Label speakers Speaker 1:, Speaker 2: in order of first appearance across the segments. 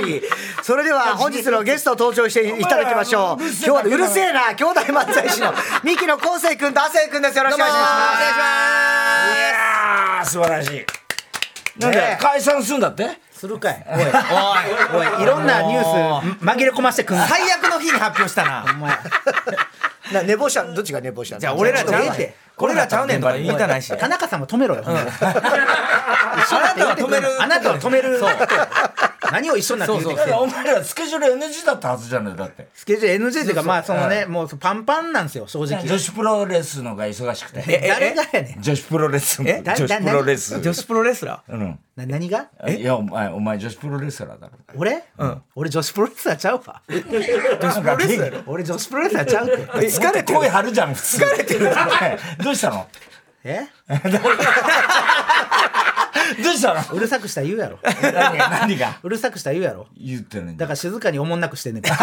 Speaker 1: 問題カーボーイそれでは本日のゲストを登場していただきましょう。今日はうるせえな。兄弟漫才師の三木の昴生君と亜生君です。よろしくお願いします。
Speaker 2: いやー素晴らしい。なんで？解散するんだって？
Speaker 3: するかい。おいおいおい。いろんなニュース。紛れ込ませてくん
Speaker 4: 最悪の日に発表したな。
Speaker 3: お前。
Speaker 1: な寝坊した？どっちが寝坊した？
Speaker 4: じゃあ俺らちゃうねん
Speaker 3: ええって。
Speaker 4: 俺らちゃうねんとか言いたないし。
Speaker 3: 田中さんも止めろよ、
Speaker 4: あなたは止める。
Speaker 3: あなたは止める何を一緒になって言うてきて。
Speaker 2: お前らスケジュール NG だったはずじゃないだって。
Speaker 3: スケジュール NG っていうかまあそのねもうパンパンなんですよ正直。
Speaker 2: 女子プロレスのが忙しくて。
Speaker 3: え誰がやねん？
Speaker 2: 女子プロレス
Speaker 3: え？
Speaker 2: 女子プロレス。
Speaker 4: 女子プロレスラー？
Speaker 2: うん。
Speaker 3: な何が？
Speaker 2: いやお前お前女子プロレスラーだろ。
Speaker 3: 俺、俺女子プロレスラーちゃうわ。女子プロレスラー俺女子プロレスラーちゃうって。
Speaker 2: 疲れて声張るじゃん疲れてる。どうしたの？
Speaker 3: え？
Speaker 2: どうしたの？
Speaker 3: うるさくしたら言うやろ。
Speaker 2: 何が？何が？
Speaker 3: うるさくしたら言うやろ。
Speaker 2: 言ってんねん
Speaker 3: だから静かにおもんなくしてんねん。から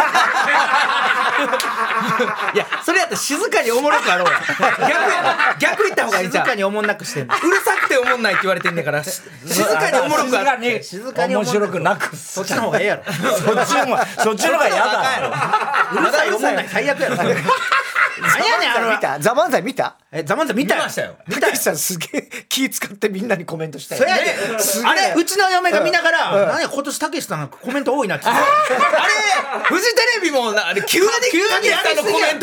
Speaker 4: いやそれやったら静かにおもろくあろうや。逆や逆言った方がいいじゃん
Speaker 3: 静かにおもんなくしてんねん。
Speaker 4: うるさくておもんないって言われてんねんからし静かにおもろくあろう
Speaker 2: に
Speaker 3: 静かにおも
Speaker 2: 面白くなく。
Speaker 3: そっちの方がええやろ。
Speaker 2: そっちの方がそっちの方が嫌だ。
Speaker 3: うるさいおもんない。最悪やろ何やねんあれは
Speaker 1: 見た？ザ・漫才見た？
Speaker 3: えザ・マンザ見た
Speaker 4: 見ましたよ。
Speaker 1: たけしさんすげえ気使ってみんなにコメントしたよ。
Speaker 3: そやで、
Speaker 1: すげえ。
Speaker 3: あれ、うちの嫁が見ながら、なん。や、今年たけしさんがコメント多いなって言って。
Speaker 4: あれ フジテレビもなあれ急に
Speaker 3: 急に
Speaker 4: たけしさんのコメン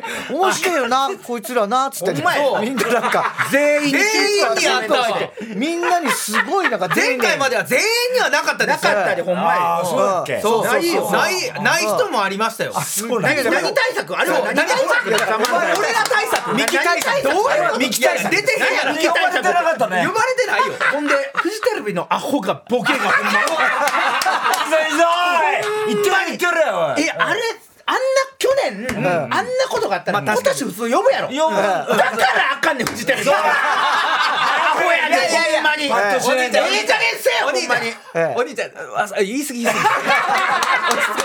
Speaker 1: 面白いよなこいつらなっつって。みんななんか
Speaker 3: 全員に
Speaker 4: 全員にあったわ
Speaker 1: みんなにすごいなんか
Speaker 4: 前回までは全員にはなかったです
Speaker 3: なかったで、ほんま
Speaker 2: ああ
Speaker 3: や。
Speaker 2: そう
Speaker 4: そうそう
Speaker 3: ないよ
Speaker 4: ない人もありましたよ。
Speaker 2: そうなんだ。
Speaker 3: 何何対策？あれは何対策？
Speaker 4: 俺ら対策。
Speaker 3: ミキ対策？
Speaker 4: どう
Speaker 3: ミキ対策
Speaker 4: 出てへんやろ。
Speaker 3: ミキ対策？
Speaker 2: 呼ばれてなかったね
Speaker 4: 呼ばれてないよ。
Speaker 3: ほんで、フジテレビのアホがボケがほんま。
Speaker 2: 言ってない。言ってるよおい
Speaker 3: え、あれ、あんな去年、あんなことがあったら、今年普通呼ぶやろ。
Speaker 2: 呼ぶ
Speaker 3: だからあかんねん、フジテレビ。アホやねん、ほんまに。
Speaker 2: パッとしないんだ
Speaker 3: ええ加減せえ、ほんまに。
Speaker 1: ええ
Speaker 4: お兄ちゃん言い過ぎ言い過ぎ。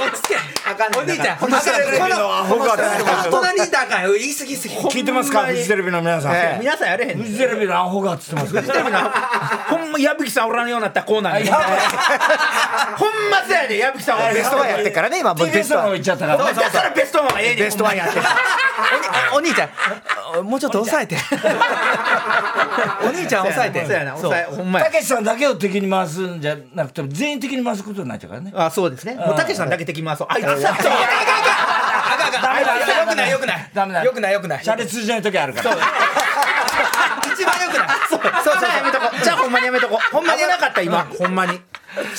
Speaker 4: 落ち着け
Speaker 3: あかんねん
Speaker 4: お兄ちゃん
Speaker 2: フジテレビのアホが
Speaker 4: この隣にいたらあかんよ言い過ぎ言い過ぎ
Speaker 2: 聞いてますかフジテレビの皆さん。
Speaker 1: え
Speaker 3: 皆さんやれへん
Speaker 2: フジテレビのアホがっつってます
Speaker 3: フジテレビのほんま矢吹さんおらんようになったコーナーにほんまそうやで矢吹さんは。
Speaker 1: ベストワンやってからね今もう。ベストワン。
Speaker 2: 行っちゃったから。
Speaker 3: だからベストワンはええねん。
Speaker 1: ベストワンやって
Speaker 4: お兄ちゃん。あもうちょっと抑えて。お兄ちゃん抑えて。
Speaker 3: そうやな抑えほんまや。
Speaker 2: たけしさんだけを敵に回すんじゃなくて全員的に回すことになっちゃうからね。
Speaker 3: あそうですね。もうたけしさんだけ敵回そう。あいつさ
Speaker 4: あかんあかんあかんあかんよくないよくない
Speaker 2: ダメだ。
Speaker 4: よくないよくない。
Speaker 2: シャレ通じない時あるから。
Speaker 4: 一番よくない。
Speaker 3: そう。そうそうやめとこ。じゃあほんまにやめとこ。ほんまになかった今。ほんまに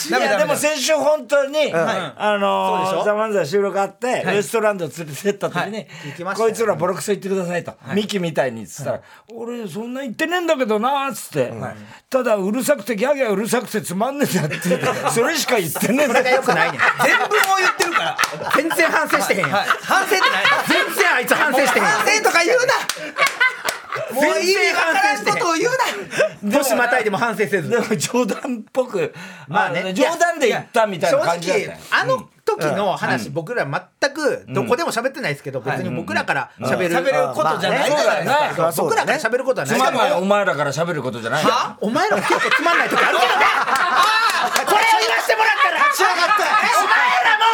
Speaker 2: いやでも先週本当に、あのザ・漫才収録あって、ウエストランド連れてった時に、こいつらボロクソ言ってくださいと、ミキみたいにっつったら、俺そんな言ってねえんだけどなっつって、ただうるさくてギャーギャーうるさくてつまんねえんだってそれしか言ってねえんだ
Speaker 3: よ。くないねん。
Speaker 4: 全文を言ってるから。
Speaker 3: 全然反省してへんやん。
Speaker 4: はい。反省ってない。
Speaker 3: 全然あいつ反省してへん。
Speaker 4: 反省とか言うなもう意味わからんことを言うな。
Speaker 3: 年またいでも反省せず
Speaker 2: でも冗談っぽく、
Speaker 3: まあね。
Speaker 2: 冗談で言ったみたいな感じだったよ。
Speaker 3: 正直あの時の話、僕ら全くどこでも喋ってないですけど、別に僕らから喋る、
Speaker 4: 喋ることじゃない。
Speaker 2: そうだよね。
Speaker 3: そう僕らから喋ることはない。
Speaker 2: つまんない
Speaker 3: から
Speaker 2: お前らから喋ることじゃない
Speaker 3: は？お前らも結構つまんない時あるけどね。これを言わせてもらったら。立ち上がったお前らも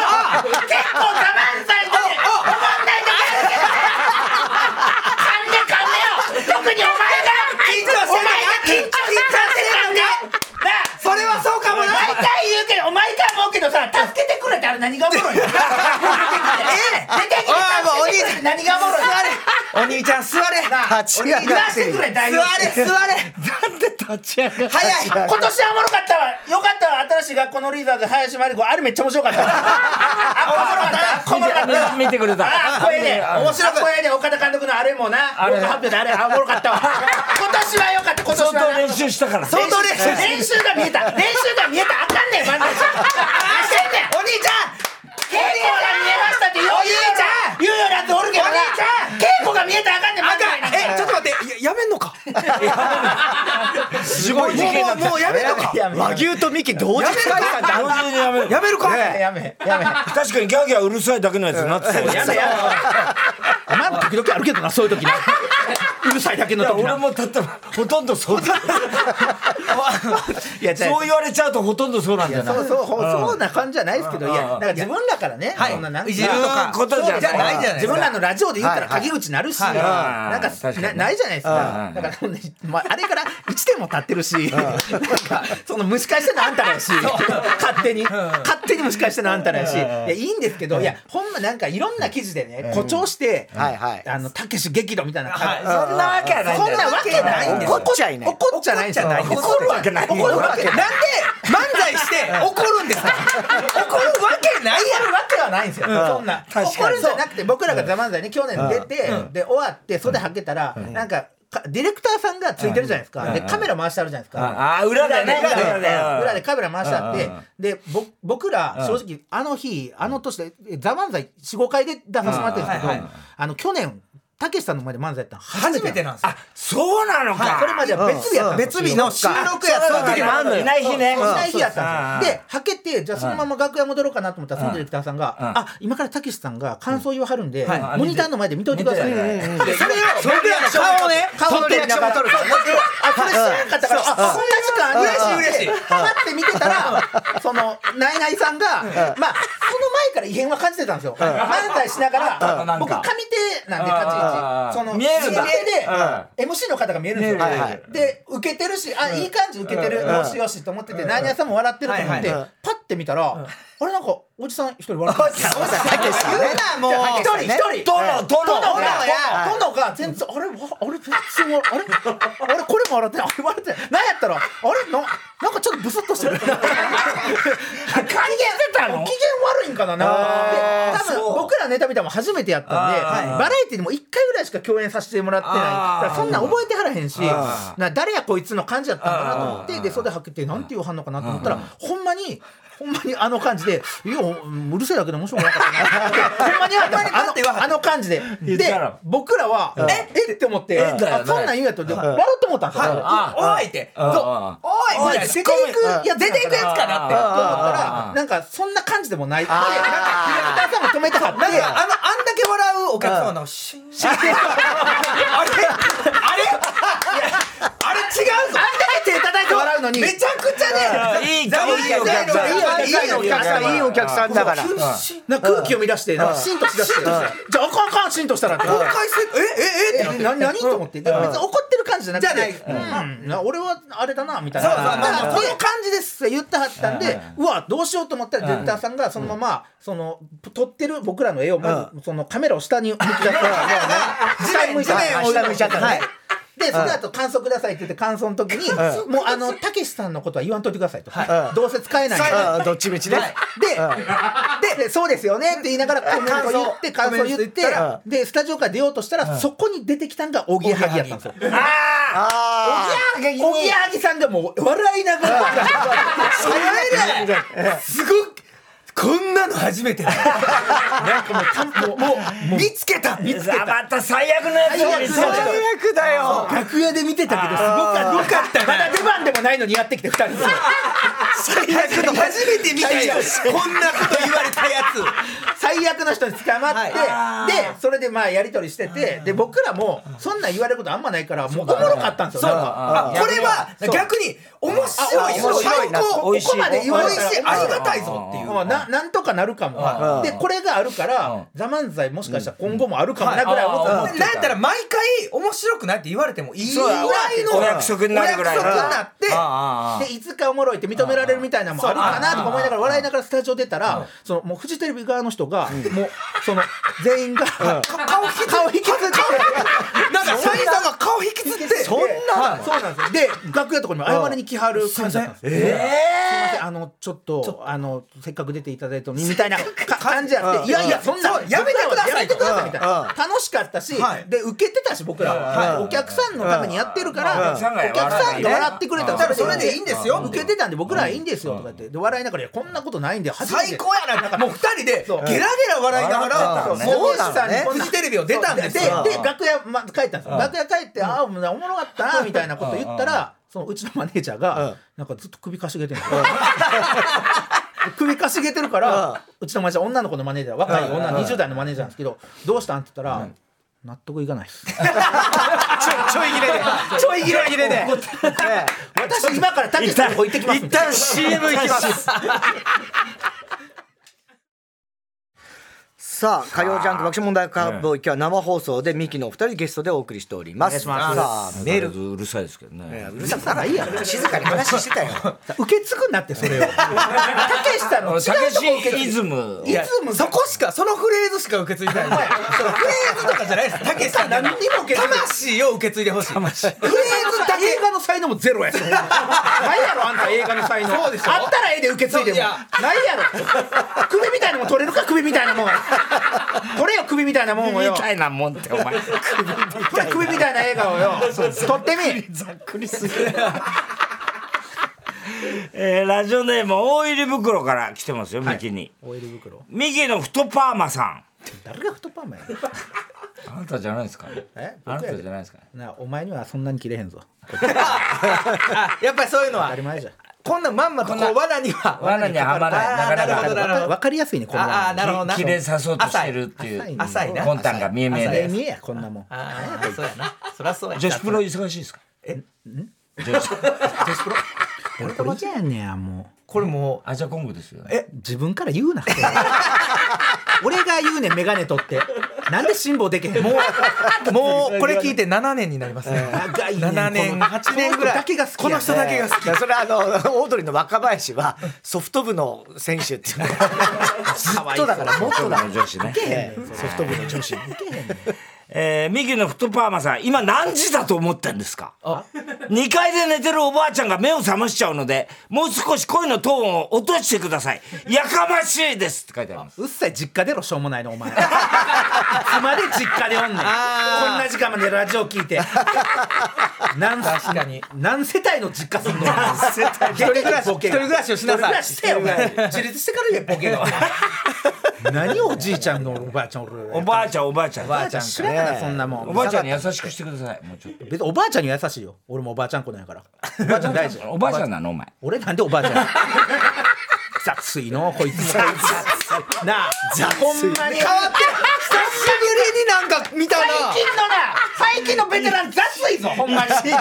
Speaker 3: 結構我慢されて思んない時あるけど噛んで噛んでよ特にお前が
Speaker 4: 緊張してる
Speaker 3: お前が緊張してるんでなあ
Speaker 4: それはそうかもな
Speaker 3: 毎回言うけどお前か思うけどさ助けてくれってあれ何がおもろいの？出てきて出てきて
Speaker 4: おいもうお兄
Speaker 3: 助けてくれ何がおもろいの？
Speaker 4: お兄ちゃん座れ。
Speaker 1: 立ち上がって。
Speaker 3: せてくれ代
Speaker 4: 座
Speaker 3: 表
Speaker 4: れ座れ。
Speaker 2: なんで立ち上がる。
Speaker 4: 早い。
Speaker 3: 今年はおもろかったわ。よかった。わ新しい学校のリーダーズ林真理子。あれめっちゃ面白かった。わ あおもろかったおもろかった
Speaker 2: 見てくれた。
Speaker 3: あこれで。面白かった。で岡田監督のあれもな。あれ。発表であれあおもろかったわ。今年はよかった。今年はな
Speaker 2: 相当練習したから。
Speaker 3: 相当練習練習が見えた。練習が見えた。あかんねんねん
Speaker 4: お兄ちゃん
Speaker 3: 稽古が見えましたって言う
Speaker 4: お兄ちゃん。
Speaker 3: 言うようなやつおるけどな。
Speaker 4: お兄ちゃん。
Speaker 3: 稽古が見えたらあかんねん漫才なん。か
Speaker 4: えちょっと待ってややめんのか？
Speaker 2: すごい事件だった
Speaker 4: もうもうやめんのか？
Speaker 1: 和牛とミキ同時解散ってあん
Speaker 2: 同時にやめる
Speaker 4: やめるか
Speaker 3: やめやめ。
Speaker 2: 確かにギャーギャーうるさいだけのやつになってた。よ
Speaker 3: やめやめまあ時々あるけどな？そういう時なうるさいだけの時な
Speaker 2: 俺もたったほとんどそう。だそう言われちゃうとほとんどそうなんだよな。
Speaker 3: そうそうほそうな感じじゃないですけど。いやだから自分らからね
Speaker 4: はい。
Speaker 3: そんななん
Speaker 4: いじる
Speaker 2: ことじゃない。
Speaker 4: じゃないじゃないですか。
Speaker 3: 自分らのラジオで言ったら
Speaker 4: はい
Speaker 3: 陰口なるし、
Speaker 4: はい。
Speaker 3: なんかなないじゃないですか、だからまあ、あれから1年も経ってるし、なんかその蒸し返してんのあんたらやし。勝手に。勝手に蒸し返してんのあんたらやし。いやいいんですけどいやほんまなんかいろんな記事でね誇張して
Speaker 1: はいはい。
Speaker 3: あのたけし激怒みたいな
Speaker 2: そんなわけはない
Speaker 3: そんなわけないんですよ。
Speaker 1: 怒っちゃいね
Speaker 3: 怒っちゃないんですよ。
Speaker 2: 怒るわけない
Speaker 3: 怒るわけない。
Speaker 4: なんで漫才して怒るんですか？怒るわけないや
Speaker 3: 怒るわけはないんですよ、そんな。怒るんじゃなくて僕らが「ザ漫才に去年出て、で終わって袖はけたら、なんかかディレクターさんがついてるじゃないですか、でカメラ回してあるじゃないですか、
Speaker 2: ああ裏でね。
Speaker 3: 裏でカメラ回してあって、でぼ僕ら正直あの日あの年で「ザ漫才45回で出させてもらってるんですけど、あの去年たけしさんの前で漫才やったの
Speaker 4: 初めてなんですよ。
Speaker 2: そうなのか。
Speaker 3: それまでは別日やったんですよ。
Speaker 4: 別日の収録やった
Speaker 2: 時もあんのよ。いない日ね。
Speaker 3: いない日やったんですよ。
Speaker 2: うん
Speaker 3: で、はけて、じゃあそのまま楽屋戻ろうかなと思ったら、そのディレクターさんが、あ、今からたけしさんが感想言わはるんで、モニターの前で見といてください。それを、
Speaker 4: 僕らの顔をね。
Speaker 3: 顔を取るから。あ、これ知らなかったから、あ、そんな時間ある
Speaker 4: 嬉しい嬉しい。
Speaker 3: パッて見てたら、その、ナイナイさんが、まあ、その前から異変は感じてたんですよ。漫才しながら、僕、上手なんで、立ち位その、
Speaker 2: 見えるんだ。
Speaker 3: 姿勢で、MC の方が見えるんですよ。
Speaker 1: はいはい。
Speaker 3: で受けてるしあいい感じ受けてるよしよしと思ってて何屋さんも笑ってると思って
Speaker 4: はい
Speaker 3: パッて見たらあれなんかおじさん一人笑ってます
Speaker 1: たけしさんね。
Speaker 4: もう。
Speaker 3: 一人一人。
Speaker 2: 殿殿
Speaker 3: 殿が
Speaker 1: はい
Speaker 3: 殿が全然あれわあれ全然あれあれこれも笑ってないあれ笑ってないなんやったらあれななんかちょっとブスッとしてる
Speaker 2: 感じてたの
Speaker 3: 機嫌悪いんかななで多分僕らネタ見たのも初めてやったんでバラエティでも1回ぐらいしか共演させてもらってないそんなん覚えてはらへんしな誰やこいつの感じやったんかなと思ってで袖はけてなんて言わはんのかなと思ったらほんまにほんまにあの感じで「いやうるせえだけで面白くなかったな」って。ほんまにあのあの感じで。で僕らは「ええっ?」て思ってそんなん言うんやとで笑って思ったんですよ
Speaker 2: あ
Speaker 4: おいって。おい
Speaker 3: 出ていくやつ
Speaker 4: 出ていくやつかなって。
Speaker 3: と思ったらなんかそんな感じでもない。ってなんかディレクターさんも止めたかって。
Speaker 4: なんかあのあんだけ笑うお客様のシンシンあれ？あれ？あれ？違うぞ
Speaker 3: のに。
Speaker 4: めちゃくちゃね。
Speaker 2: いいかいいお客さん。
Speaker 3: いいお客さん。
Speaker 1: いいお客さんだから。
Speaker 3: 空気を乱してなんかシンとしだして。じゃああかんあかんシンとしたらって。
Speaker 4: 公開せえええって
Speaker 3: え何何と思って別に怒ってる感じじゃなくて
Speaker 4: じゃない
Speaker 3: うんな俺はあれだなみたいな
Speaker 4: そうそう
Speaker 3: だからこういう感じですって言ってはったんでうわどうしようと思ったらディレクターさんがそのままその撮ってる僕らの絵をまずそのカメラを下に向き出して下に向いて
Speaker 1: はい下向いちゃったのね
Speaker 3: でその後感想くださいって言って感想の時にもうあのたけしさんのことは言わんといてくださいと。どうせ使えないか
Speaker 1: どっちみちね。
Speaker 3: で、で、そうですよねって言いながらコメント言って、感想。言って
Speaker 1: うん、
Speaker 3: で、スタジオから出ようとしたら、そこに出てきたんがおぎやはぎやったんですよ。
Speaker 1: あ
Speaker 3: おぎやはぎさんがもう笑いながら、
Speaker 4: すごいこんなの初めてだ。
Speaker 3: なんかもうたん、もう、もう、
Speaker 4: 見つけた。見つけた
Speaker 2: また最悪のやつを見つけた。
Speaker 1: 最悪だよ。
Speaker 3: 楽屋で見てたけど、すごかった。
Speaker 4: よかった
Speaker 3: まだ出番でもないのにやってきて、二人で。
Speaker 4: 最悪の初めて見たよこんなこと言われたや
Speaker 3: 最悪の人に捕まって、で、それでまあやりとりしてて、で、僕らも、そんなん言われることあんまないから、もうおもろかったんですよ。
Speaker 4: これは逆に面白い。
Speaker 3: あ面白ここまで言われたら
Speaker 4: 美味しい。ありがたいぞっていう。
Speaker 3: うんななんとかなるかも、でこれがあるから「ザ漫才もしかしたら今後もあるかもなぐらい思って
Speaker 4: なん。やったら毎回面白くないって言われてもいいぐらいの
Speaker 2: お約束になるぐらい
Speaker 4: お約束になって
Speaker 3: でいつかおもろいって認められるみたいなのもあるかなとか思いながら笑いながらスタジオ出たらそのもうフジテレビ側の人がもうその全員が顔引き顔引きずって。
Speaker 4: なんかサイさんが顔引きつって。
Speaker 3: そんなそうなんですよ。で楽屋とかにも謝りに来はる感じだったんですよ。すいません。あのちょっとあのせっかく出ていただいたのにみたいなか 感じやって。いやいやそんな
Speaker 4: やめてください
Speaker 3: やめてくださいみたいな。
Speaker 1: うん。
Speaker 3: 楽しかったし
Speaker 4: はい。
Speaker 3: で受けてたし僕らは。お客さんのためにやってるから
Speaker 2: うん。
Speaker 3: お客さんが笑ってくれた
Speaker 4: らそれでいいんですよ。
Speaker 3: 受けてたんで僕らはいいんですよとか言って。で笑いながらいやこんなことないんで
Speaker 4: 最高やななんか。もう二人でゲラゲラ笑いながらもう
Speaker 3: そうなのね。
Speaker 4: フジテレビを出たんですよ。
Speaker 3: でで楽屋、ま、帰ったんですよ。楽屋帰ってああおもろかったなみたいなこと言ったらそのうちのマネージャーがなんかずっと首かしげてるんですよ首かしげてるからうちのマネージャー女の子のマネージャー若い女20代のマネージャーなんですけどどうしたんって言ったら
Speaker 4: 納得いかないです。
Speaker 1: ちょい切れで。ちょい切れ切れで。え え
Speaker 3: 私今からたけしさんの方行ってきます
Speaker 1: 一旦 CM 行きますさあ火曜ジャンク爆笑問題カーボーイ今日は生放送でミキのお二人ゲストでお送りしております。
Speaker 3: お願いします。
Speaker 1: さあメール。
Speaker 2: ルうるさいですけどね。
Speaker 1: うるさくないいや静かに話してたよ。
Speaker 3: 受け継ぐなってそれを。たけしさんの違うとこ受け継
Speaker 2: しイズム。
Speaker 3: いつも
Speaker 4: そこしかそのフレーズしか受け継いでない。フレーズとかじゃないです。たけしさん
Speaker 3: 何にも受け継いで
Speaker 4: 魂を受け継いでほしい。
Speaker 3: フレーズだけ。映画の才能もゼロや。しないやろあんた映画の才能。あったらええで受け継いでも。ないやろ。首みたいなもん取れるか？首みたいなもん 取れよ首みたいなもんをよ。
Speaker 2: みたいなもんってお前。
Speaker 3: 首みたいな映画をよ。取ってみ
Speaker 1: ざっくりすぎ
Speaker 2: えーラジオネーム大入り袋から来てますよミキに。
Speaker 3: オイル袋。
Speaker 2: ミキの太パーマさん。
Speaker 3: 誰が太パーマや
Speaker 2: あなたじゃないですか
Speaker 3: え？
Speaker 2: あなたじゃないですか
Speaker 3: なあお前にはそんなに切れへんぞ。
Speaker 4: あやっぱりそういうのは。
Speaker 3: 当たり前じゃん
Speaker 4: こんなまんまとこう罠には
Speaker 2: 罠にははまらない。なかなか
Speaker 4: なるほどなるほど。
Speaker 3: わかりやすいねこんな
Speaker 4: ああなるほどな
Speaker 2: きれいさそうとしてるっていう。
Speaker 3: 浅い
Speaker 4: 浅いな
Speaker 2: 魂胆が見え見えで。
Speaker 3: 見えやこんなもん。
Speaker 4: ああそうやな。そりゃそうや
Speaker 2: 女子プロ忙しいですか？女子。
Speaker 3: 俺と間違えんねやもう。
Speaker 4: これもう
Speaker 2: アジャコングですよね。
Speaker 3: え？自分から言うな 俺が言うねんメガネ取ってなんで辛抱できへん もう
Speaker 4: もうこれ聞いて7年になりますね。
Speaker 3: 長いね。ん
Speaker 4: 7年
Speaker 3: この
Speaker 4: 8年ぐらい。
Speaker 3: この人だけが好きや
Speaker 4: この人だけが好き。
Speaker 1: それはあのオードリーの若林はソフト部の選手っていう。のがずっとだからもっとだ。ソフト部の女子
Speaker 2: えー、ミキの太パーマさん今何時だと思ってんですか？2階で寝てるおばあちゃんが目を覚ましちゃうのでもう少し声のトーンを落としてください。やかましいですって書いてあります。
Speaker 3: うっさい実家出ろしょうもないのお前。いつまで実家でおんねん。こんな時間までラジオ聞いて。何
Speaker 4: 確かに。
Speaker 3: 何世帯の実家住んでんの
Speaker 4: 一人暮らし一人暮らしをしなさ。い
Speaker 3: 一人暮らししてよお前。自立してから言えボケが。何おじいちゃんのおばあちゃんお
Speaker 2: ばあちゃんおばあちゃん。
Speaker 3: おばあちゃん知らそんなもん。
Speaker 2: おばあちゃんに優しくしてください。もうちょっと。
Speaker 3: 別におばあちゃんには優しいよ。俺もおばあちゃん子なんやから。おばあちゃん大事
Speaker 2: おばあちゃんなのお前。
Speaker 3: 俺なんでおばあちゃん雑いの？こいつ。もなあ。ほんまに。
Speaker 4: 変わってる。久しぶりになんか見たな。
Speaker 3: 最近のな最近のベテラン雑いぞ。ほんまに。雑い。
Speaker 1: ま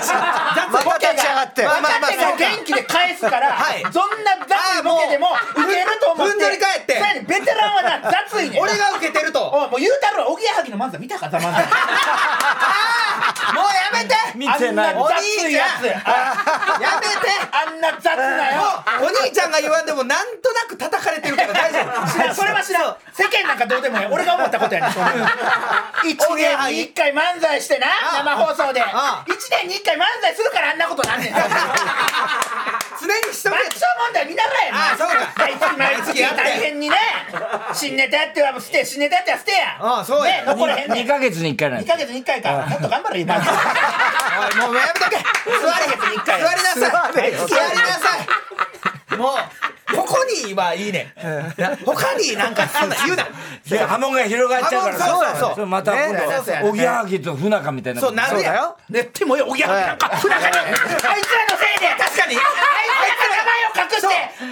Speaker 1: た立ち上がって。
Speaker 3: まあまあ元気で返すから、
Speaker 4: はい。
Speaker 3: どんな雑いボケでも受けると思って。
Speaker 4: ふんぞり返って。
Speaker 3: ベテランはな雑いねん。
Speaker 4: 俺が受けてると。もう
Speaker 3: おいもう言うたろおぎやはぎの漫才見たかザ 漫才
Speaker 4: やめて。
Speaker 2: 見てない。
Speaker 3: あんな雑いや
Speaker 4: めて。
Speaker 3: あんな雑なよ
Speaker 4: お兄ちゃんが言わんでもなんとなく叩かれてるから大丈夫。
Speaker 3: それは知らん。世間なんかどうでもいい俺が思ったことやねんそんなの一年に一回漫才してな生放送で。
Speaker 4: あ
Speaker 3: 一年に一回漫才するからあんなことなんねん
Speaker 4: 常にしとけ。
Speaker 3: ョ問題見習えや
Speaker 4: あそうか。
Speaker 3: 毎月毎月。大変にね。新ネタやっては捨て新ネタやっては捨てや。
Speaker 4: ああそうや。
Speaker 3: ね残れへんね
Speaker 2: 2
Speaker 3: ん
Speaker 2: ヶ月に1回なん
Speaker 3: 2
Speaker 2: です
Speaker 3: ヶ月に1回か。もっと頑張れ今
Speaker 4: もうやめとけ。座り
Speaker 3: 月に1回
Speaker 4: 座りなさい。
Speaker 1: 座
Speaker 4: りなさい。もうここにはいいね他になんかそんな言うな。
Speaker 2: で波紋が広がっちゃうから。
Speaker 4: そうそう
Speaker 2: れまた今
Speaker 3: ねそうそう
Speaker 2: 度おぎやはぎと不仲みたいな。
Speaker 4: そうなん。でや
Speaker 1: よ。
Speaker 3: ねってもよおぎやはぎなんか不仲に。あいつらのせいで
Speaker 4: 確かに。
Speaker 3: あいつらが名前を隠して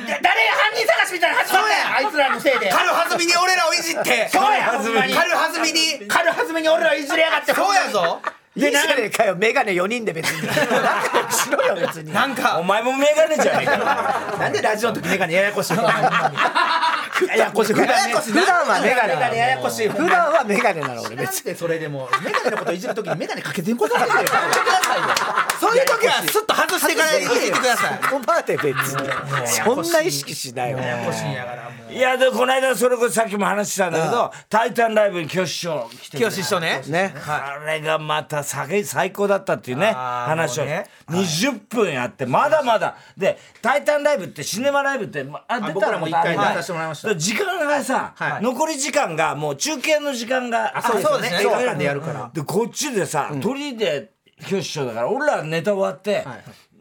Speaker 3: で誰が犯人探しみたいなの始まったや。んあいつらのせいで。
Speaker 4: 軽はずみに俺らをいじって。
Speaker 3: そうや
Speaker 4: 軽はずみに。
Speaker 3: 軽はずみに。俺らいじりやがって。
Speaker 4: そうやぞ
Speaker 1: いいじゃねえかよメガネ4人で別に。仲良くしろよ別に。
Speaker 4: なんか。
Speaker 2: お前もメガネじゃねえか
Speaker 3: なんでラジオの時メガネややこしいの？ややこしい。普段
Speaker 1: は。メガネ
Speaker 3: メガネ。ややこしい
Speaker 1: 普段はメガネなの俺別
Speaker 3: 別にそれでもメガネのこといじる時にメガネかけてんことないよ
Speaker 4: そういう時はスッと外してからいじってください。
Speaker 1: 別に。そんな意識しないよ
Speaker 3: ややこしいんやから
Speaker 2: いやでこの間それこそさっきも話したんだけど「タイタンライブ」に清志師匠来てくれ
Speaker 4: 清志師匠ね
Speaker 1: ね。
Speaker 2: あれがまた最最高だったっていうね話を、
Speaker 4: ね。
Speaker 2: 20分やってまだまだ。で「タイタンライブ」ってシネマライブってまあ出
Speaker 3: 僕
Speaker 2: た
Speaker 3: らも一回出
Speaker 2: はい
Speaker 3: させてもらいました。
Speaker 2: 時間がさ、
Speaker 3: はい。
Speaker 2: 残り時間がもう中継の時間が
Speaker 3: そうですよね。
Speaker 4: そうですね。
Speaker 3: 映画館でやるから。
Speaker 2: でこっちでさ、鳥で清志師匠だから俺らネタ終わって、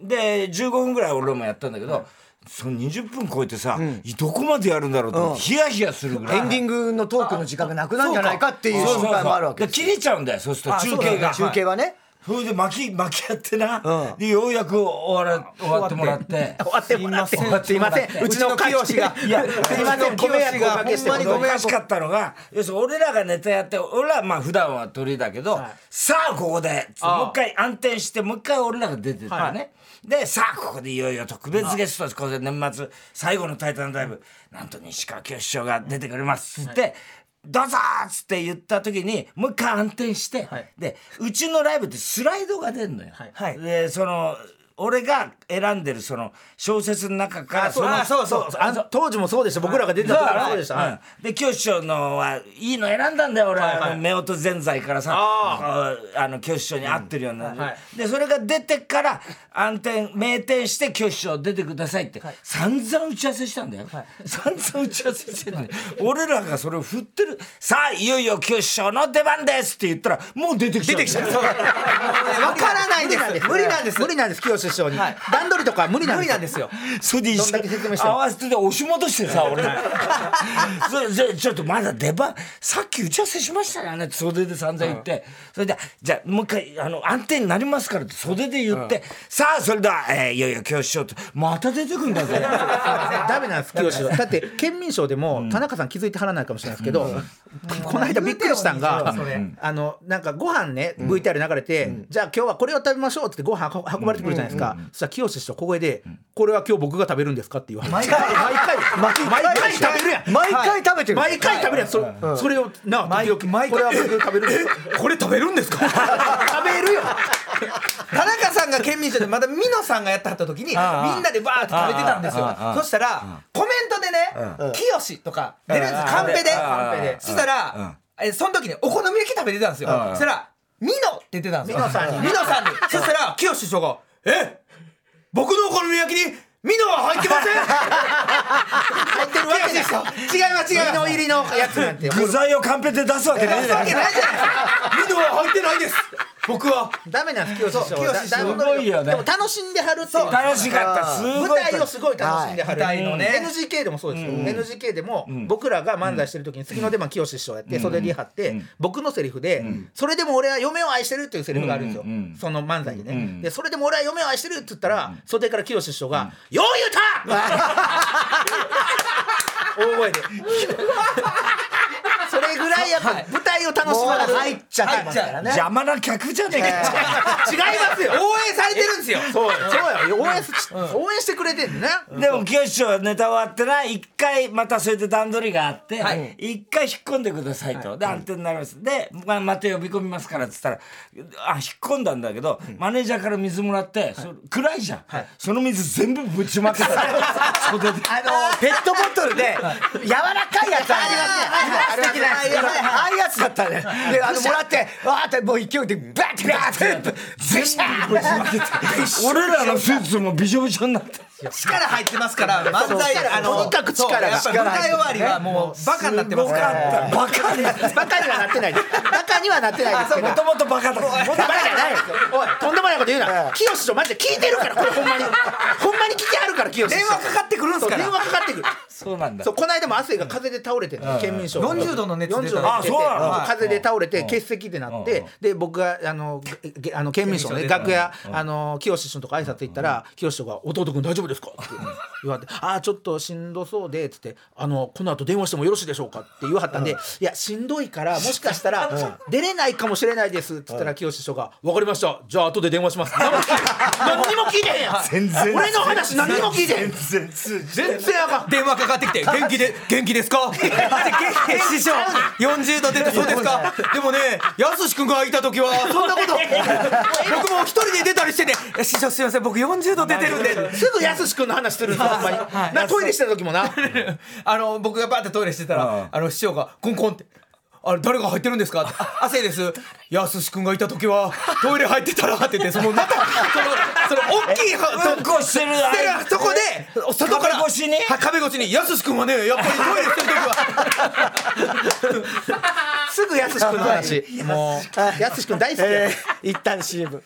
Speaker 2: で15分ぐらい俺らもやったんだけど、その20分超えてさ、どこまでやるんだろうとヒヤヒヤするぐらい、
Speaker 1: エンディングのトークの時間がなくなるんじゃないかっていう心配もあるわけ
Speaker 2: で切れちゃうんだよそうすると中継が。
Speaker 1: 中継はね。
Speaker 2: それで巻き巻きやってな、
Speaker 3: うん。
Speaker 2: でようやく終わら終わってもらって。
Speaker 3: 終わってもらって。すいません。うちの清が。
Speaker 2: いや
Speaker 3: すいません。ご迷惑をおかけして
Speaker 2: ほんまにおかしかったのが要するに俺らがネタやって俺らはまあ普段は鳥だけど、さあここで。もう一回暗転してもう一回俺らが出てたね、でさあここでいよいよ特別ゲストです。これで年末最後の「タイタンライブ」なんと西川きよし師匠が出てくれます。っつって、どうぞーっつって言った時にもう一回暗転して、でうちのライブってスライドが出るのよ、
Speaker 3: はい。
Speaker 2: でその俺が選んでるその小説の中から
Speaker 4: あそうあそうそう
Speaker 3: あ当時もそうでした。僕らが出てた時からそうでした。はい。
Speaker 2: うんで清志師匠のはいいの選んだんだよ俺。は、夫婦ぜんざいからさああの清志師匠に合ってるような、
Speaker 4: はい。
Speaker 2: でそれが出てから暗転名店して清志師匠出てくださいって、散々打ち合わせしたんだよ、散々打ち合わせしてるのに俺らがそれを振ってる。さあいよいよ清志師匠の出番ですって言ったらもう出てきちゃう。
Speaker 4: 出てきちゃう。わからないんです。無理なんです。
Speaker 3: 無理なんです。清志師匠に段取りとか無理なん
Speaker 4: 無
Speaker 3: です
Speaker 4: 理なんですよ。
Speaker 2: それで一
Speaker 3: どんだけ説明しても。
Speaker 2: 合わせて押し戻してさ俺。それじゃちょっとまだ出番さっき打ち合わせしましたよね。って袖で散々言って、それでじゃあもう一回あの安定になりますからって袖で言って、さあそれでは、えーいよいよ教師匠と。また出てくんだぜ。
Speaker 3: ダメなんです。清志師匠だって県民賞でも田中さん気づいてはらないかもしれないですけどこの間びっくりしたんがあのなんかご飯ね VTR 流れてじゃあ今日はこれを食べましょうって言ってご飯運運ばれてくるじゃないですかそしたら清志師匠小声でこれは今日僕が食べるんですかって言われて。毎回毎回毎回食べるやん。
Speaker 1: 毎回食べてる。
Speaker 3: 毎回食べるやん。それそれをな時々これは僕食べるんですか？
Speaker 4: これ食べるんですか？
Speaker 3: 食べるよ。
Speaker 4: 田中さんが県民賞でまだ美濃さんがやってはった時にみんなでバーって食べてたんですよ。そしたらコメントでね「清」とか出るんですカンペで。そしたらえその時にお好み焼き食べてたんですよ。そしたら「美濃」って言ってたんですよ。
Speaker 3: 美濃さんに
Speaker 4: 美濃さんに。そしたら清師匠が「え？僕のお好み焼きに美濃は入ってません!」
Speaker 3: 入ってるわけですよ。
Speaker 4: 違います違います。
Speaker 3: 身の入りのやつなんて。
Speaker 2: 具材をカンペで出すわけないじゃない
Speaker 4: わけないじゃないですか。美濃は入ってないです僕は。
Speaker 3: ダメなんです清志師匠。
Speaker 4: 清志師匠。
Speaker 3: だだ
Speaker 2: すごいよね。
Speaker 3: でも楽しんではるっていう。
Speaker 2: 楽しかった。すごい。
Speaker 3: 舞台をすごい楽しんではる、
Speaker 4: はい舞台のね。
Speaker 3: NGK でもそうですよ、NGK でも僕らが漫才してる時に次の出番清志師匠やって袖に貼って僕のセリフで「それでも俺は嫁を愛してる」っていうセリフがあるんですよ。その漫才でね。でそれでも俺は嫁を愛してるって言ったら袖から清志師匠が「よう言うた! 」大声で。それぐらいやっぱ舞台を楽しまる
Speaker 1: 入っちゃってますからね。
Speaker 2: 邪魔な客じゃねえか。
Speaker 3: 違いますよ。
Speaker 4: 応援されてるんですよ。
Speaker 3: そうそうよ応援し応援してくれてんね。
Speaker 2: でも清志師匠ネタ終わってな一回またそれで段取りがあって
Speaker 4: はい。
Speaker 2: 一、回引っ込んでくださいと、で安定になります。で、まあ、また呼び込みますからっつったらあ引っ込んだんだけど、マネージャーから水もらって、そ暗いじゃん、その水全部ぶちまけた。袖で
Speaker 1: あのペットボトルで柔らかいやつありますね。ああいうやつだったね。であのもらってわーってもう勢いでバッてバッてブシャー
Speaker 2: 俺らのスーツもびしょびしょになって
Speaker 4: 力入ってますから漫才あの
Speaker 3: とにかく力が
Speaker 4: やっぱり舞台終わりはもうバカになってますから。
Speaker 2: バカに
Speaker 3: バカにはなってないです。バカにはなってないです。
Speaker 2: もともとバカだ。
Speaker 3: バカじゃないですよ。おい。とんでもないこと言うな。清志師匠マジで聞いてるからこれほんまに。ほんまに聞いてはるから清志師
Speaker 4: 電
Speaker 3: 匠
Speaker 4: 話かかってくるんですか
Speaker 3: 電話かかってくる。
Speaker 2: そうなんだ。
Speaker 3: そうこの間も汗が風で倒れてね県民賞
Speaker 4: 40度の熱出た
Speaker 3: 40度
Speaker 2: あそう
Speaker 3: 風で倒れて欠席ってなってで僕があのあの県民賞ね楽屋あの清志とこ挨拶行ったら清志師匠が「弟君大丈夫ですか?」って言われて「ああちょっとしんどそうで」っつって「あのこの後電話してもよろしいでしょうか?」って言わはったんで「いやしんどいからもしかしたら出れないかもしれないです」っつったら清志師匠が「わかりました。じゃあ後で電話します」何も聞いて何にも聞いてへんやん。
Speaker 2: 全然。
Speaker 3: 俺の話何にも聞いてへん。
Speaker 2: 全然。
Speaker 3: 全然あかん。
Speaker 4: 電話かかってきて元気で元気ですか？師匠40度出てそうですか？でもねやすし君がいた時はそんなこと。僕も一人で出たりしてねえ師匠すいません僕40度出てるんで。す
Speaker 3: ぐやすし君の話するんですよほんまに。なトイレしてた時もな。
Speaker 4: あの僕がバーってトイレしてたらあの師匠がコンコンって。あれ誰が入ってるんですか？ってあ汗です。やすし君がいた時はトイレ入ってたらって言ってそのまたそのその大きいは
Speaker 2: うんこしてる
Speaker 4: そこで外から
Speaker 2: 壁越しに？
Speaker 4: はい壁越しに。やすし君はねやっぱりトイレしてる時は。
Speaker 3: すぐやすし君の話。もう。やすし君大好きや
Speaker 1: えー一旦 CM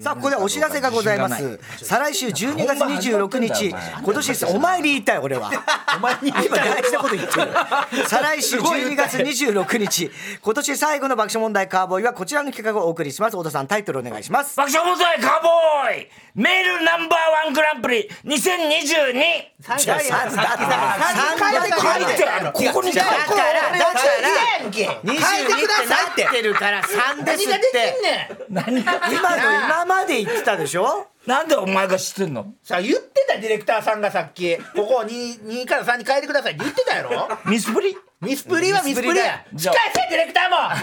Speaker 1: さあここでお知らせがございます。再来週12月26日。今年ですお前に言いたい俺は。お前に今大事なこと言ってる。再来週12月26日。今年最後の爆笑問題カーボーイはこちらの企画をお送りします。太田さんタイトルお願いします。
Speaker 2: 爆笑問題カーボーイ!メールナンバーワングランプリ2022
Speaker 1: じゃあさだってだから
Speaker 4: 三
Speaker 1: 三
Speaker 4: 回
Speaker 1: 回書いてある。
Speaker 2: ここに書いて
Speaker 1: だからだから
Speaker 4: やんけ
Speaker 1: 22
Speaker 4: 変えてくださいって
Speaker 1: なってるから3ですっ
Speaker 4: 何ができ
Speaker 1: て
Speaker 4: んねん。
Speaker 2: 何が
Speaker 1: 今の今まで言ってたでしょ？
Speaker 2: なんでお前が知ってんの？
Speaker 3: さあ言ってたディレクターさんがさっき。ここを 2, 2から3に変えてくださいって言ってたやろ？
Speaker 2: ミスプリ？
Speaker 3: ミスプリはミスプリや
Speaker 1: ミ
Speaker 3: しっかりせディレクターも。年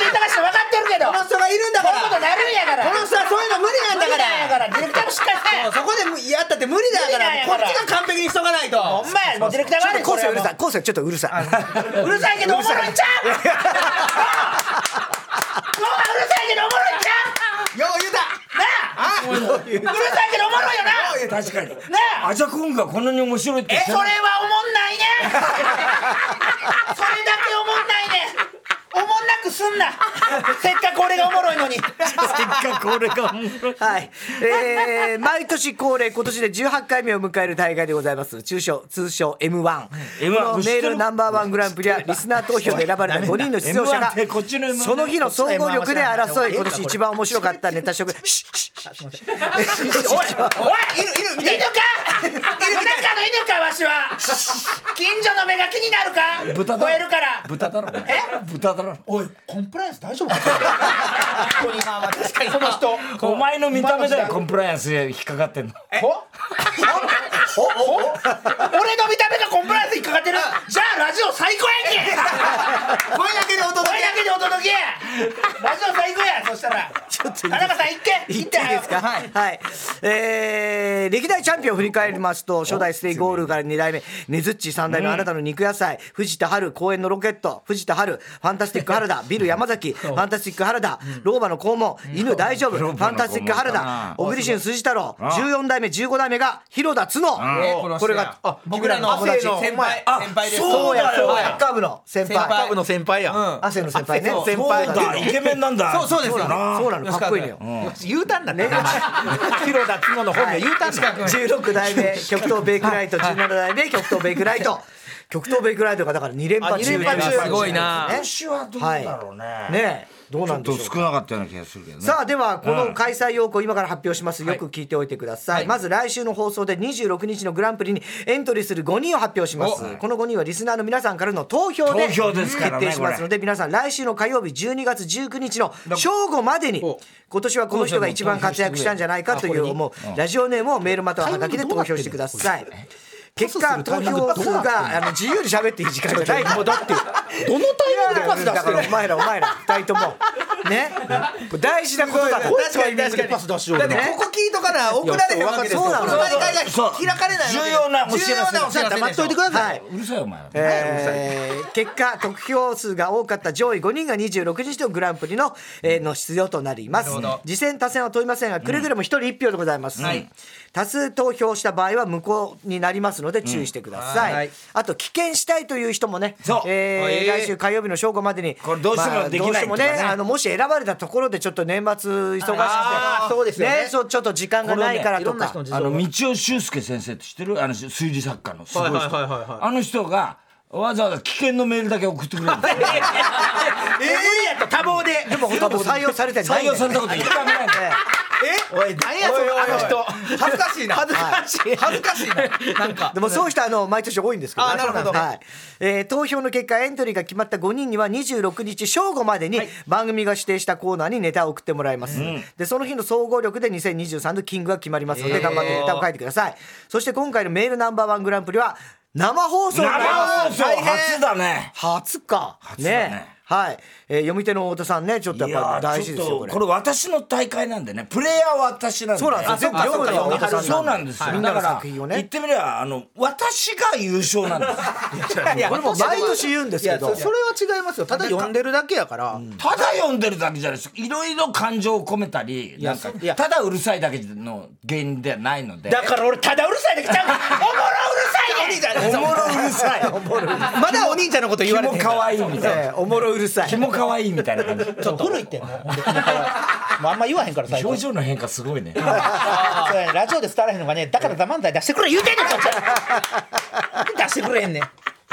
Speaker 3: 末忙しいの分かってるけど。
Speaker 4: この人がいるんだから。
Speaker 3: こういうことなるんやから。
Speaker 4: この人はそういうの無理なんだから。
Speaker 3: 無理なんやからディレクターもしっかりせ
Speaker 4: そこでむやったって無理だから。こっちが完璧にしとかないと。
Speaker 3: ほんまやもうディレクター悪い
Speaker 1: コースうるさい。コースちょっとうるさい。
Speaker 3: ううるさいけどおもろいんちゃう もううるさいけどおもろいんちゃう
Speaker 4: よう言うた
Speaker 3: なあ うるさいけどおもろいよな。
Speaker 2: 確かに。
Speaker 3: なあ
Speaker 2: アジャコンがこんなに面白いって
Speaker 3: えそれはおもんないね。それだくすんな。せっかく俺がおもろいのに。
Speaker 2: せっかく俺が面白い。
Speaker 1: はい、えー、毎年恒例今年で18回目を迎える大会でございます。中小通称 M1
Speaker 2: M1
Speaker 1: このメールナンバーワングランプリはリスナー投票で選ばれた5人の出場者
Speaker 2: M1
Speaker 1: が
Speaker 2: ってこっちの M1
Speaker 1: その日の総合力で争い今年一番面白かったネタ職シッ シッシッ。シッ
Speaker 3: おいいるいる犬か？犬中の犬か？わしは。近所の目が気になるか？
Speaker 2: 豚だ
Speaker 3: 吠えるから。
Speaker 2: 豚だろ。え？豚だろ。
Speaker 3: おいコンプライアンス大丈夫か？本当にまあまあ確かにその人。
Speaker 2: お前の見た目でコンプライアンスで引っかかってんの。
Speaker 3: ほ？ほ？ほ？俺の見た目がコンプライアンス引っかかってる。じゃあラジオ最高やんけ！
Speaker 4: 声だけでお届
Speaker 3: 声だけでお届け！やラジオ最高やそしたら。
Speaker 1: ちょっといい
Speaker 3: 田中さん行け
Speaker 1: 言っていいですか？
Speaker 4: はい。
Speaker 1: はい、えー、歴代チャンピオンを振り返りますと初代ステイゴールから2代目ねずっち3代目あなたの肉野菜藤田春公園のロケット藤田春ファンタスティック原田ビル山崎ファンタスティック原田ローマの肛門犬大丈夫。ファンタスティック原田小栗旬筋太郎14代目15代目が広田角。これが
Speaker 4: あ僕らの
Speaker 1: 僕らの
Speaker 4: 先輩。
Speaker 2: あ
Speaker 4: 先輩です。
Speaker 2: そうだよ
Speaker 1: サッカー部の先輩。
Speaker 4: 先輩。
Speaker 3: 部の先輩や。ん。
Speaker 1: 汗の先輩ね。
Speaker 4: そう。
Speaker 1: 先
Speaker 2: そうだ。イケメンなんだ。
Speaker 4: そうそうです。よ
Speaker 1: そうなの。かっこいいのよ。
Speaker 3: 言うたんだね。広田角の本名言うたんだ。
Speaker 1: 16代目極東ベイクライト17代目極東ベイクライト極東ベイクライトがだから2連覇中
Speaker 3: あ二連覇中
Speaker 1: すごいな。
Speaker 2: 今年はどうだろうね
Speaker 1: ねえどうなんでしょうか？
Speaker 2: ちょっと少なかったような気がするけどね。
Speaker 1: さあではこの開催要項今から発表します。よく聞いておいてください、まず来週の放送で26日のグランプリにエントリーする5人を発表します。この5人はリスナーの皆さんからの投票で決定しますので皆さん来週の火曜日12月19日の正午までに今年はこの人が一番活躍したんじゃないかという思うラジオネームをメールまたははがきで投票してください結果投票数があの自由に喋っていい時間じゃない。もうだって
Speaker 3: どのタイミングでパス出
Speaker 1: だから
Speaker 3: してる
Speaker 1: お前らお前ら二人とも。ね？大事なことだから。
Speaker 4: 確かに確かに。
Speaker 3: パス出しよう
Speaker 4: だってここ聞いとかな送られへんわけですよ
Speaker 1: そうなの。
Speaker 4: この大会が開かれない
Speaker 2: 重要なお知らせ
Speaker 3: 黙っといてください、
Speaker 2: うるさいお前。
Speaker 1: えー結果得票数が多かった上位5人が26日のグランプリの,、えーの出場となります。次戦多戦は問いませんがくれぐれも1人1票でございます、多数投票した場合は無効になりますので注意してください、
Speaker 4: はい。
Speaker 1: あと棄権したいという人もね
Speaker 2: そう。
Speaker 1: えー
Speaker 4: えー
Speaker 1: 来週火曜日の正午までに
Speaker 2: これどうしてもできない
Speaker 1: どうしても
Speaker 2: ね
Speaker 1: ねあのもし選ばれたところでちょっと年末忙しくて
Speaker 3: そうですよね。
Speaker 1: そうちょっと時間がないからとか。
Speaker 3: んな人の事情
Speaker 2: あの道尾修介先生って知ってる？あの推理作家のすごい人。
Speaker 3: はいはいはいはいはい。
Speaker 2: あの人がわざわざ危険のメールだけ送ってくれるんですよ
Speaker 3: え無理やった多忙で。
Speaker 1: でも多分採用されてない
Speaker 2: 採用されたこと一回もない。んで
Speaker 3: おい何やそのあの人
Speaker 4: 恥ずかしいな。
Speaker 3: 恥ずかしい。
Speaker 4: 恥ずかしいな。なんか。
Speaker 1: でもそういう人はあの毎年多いんですけど、
Speaker 4: あなるほど。
Speaker 1: はい。えー投票の結果エントリーが決まった5人には26日正午までに番組が指定したコーナーにネタを送ってもらいます、でその日の総合力で2023のキングが決まりますので頑張ってネタを書いてください、そして今回のメールナンバーワングランプリは生放送
Speaker 2: 生放送
Speaker 1: 大変。
Speaker 2: 初だね。
Speaker 1: 初か。
Speaker 2: 初だね。
Speaker 1: はい、えー読み手の太田さんねちょっと
Speaker 2: い
Speaker 1: やっぱ
Speaker 2: や
Speaker 1: 大事ですよこれ。
Speaker 2: これ私の大会なんでね。プレイヤーは私なんで。
Speaker 1: そうなんですよ。全部読むのは太田さん
Speaker 2: そうなんですよ、だから言ってみればあの私が優勝なんです。
Speaker 3: いや
Speaker 1: これも毎年言うんですけど。
Speaker 3: そそれは違いますよ。ただ読んでるだけやから、
Speaker 2: ただ読んでるだけじゃないです。いろいろ感情を込めたり
Speaker 3: や
Speaker 2: なんか
Speaker 3: いや。
Speaker 2: ただうるさいだけの芸人ではないので。
Speaker 3: だから俺ただうるさいだけちゃう おもろ
Speaker 4: 兄ちゃん
Speaker 2: おもろうるさい。
Speaker 4: まだお兄ちゃんのこと言われて
Speaker 2: キモ可愛いみたいな。
Speaker 1: ええおもろうるさい。
Speaker 2: キモ可愛いみたいな感じ。
Speaker 4: ちょっと古いってあんま言わへんから最後。
Speaker 2: 表情の変化すごいね。
Speaker 4: ラジオで伝わらへんのがねだからザ漫才出してくれ言うてんねん出してくれへんねん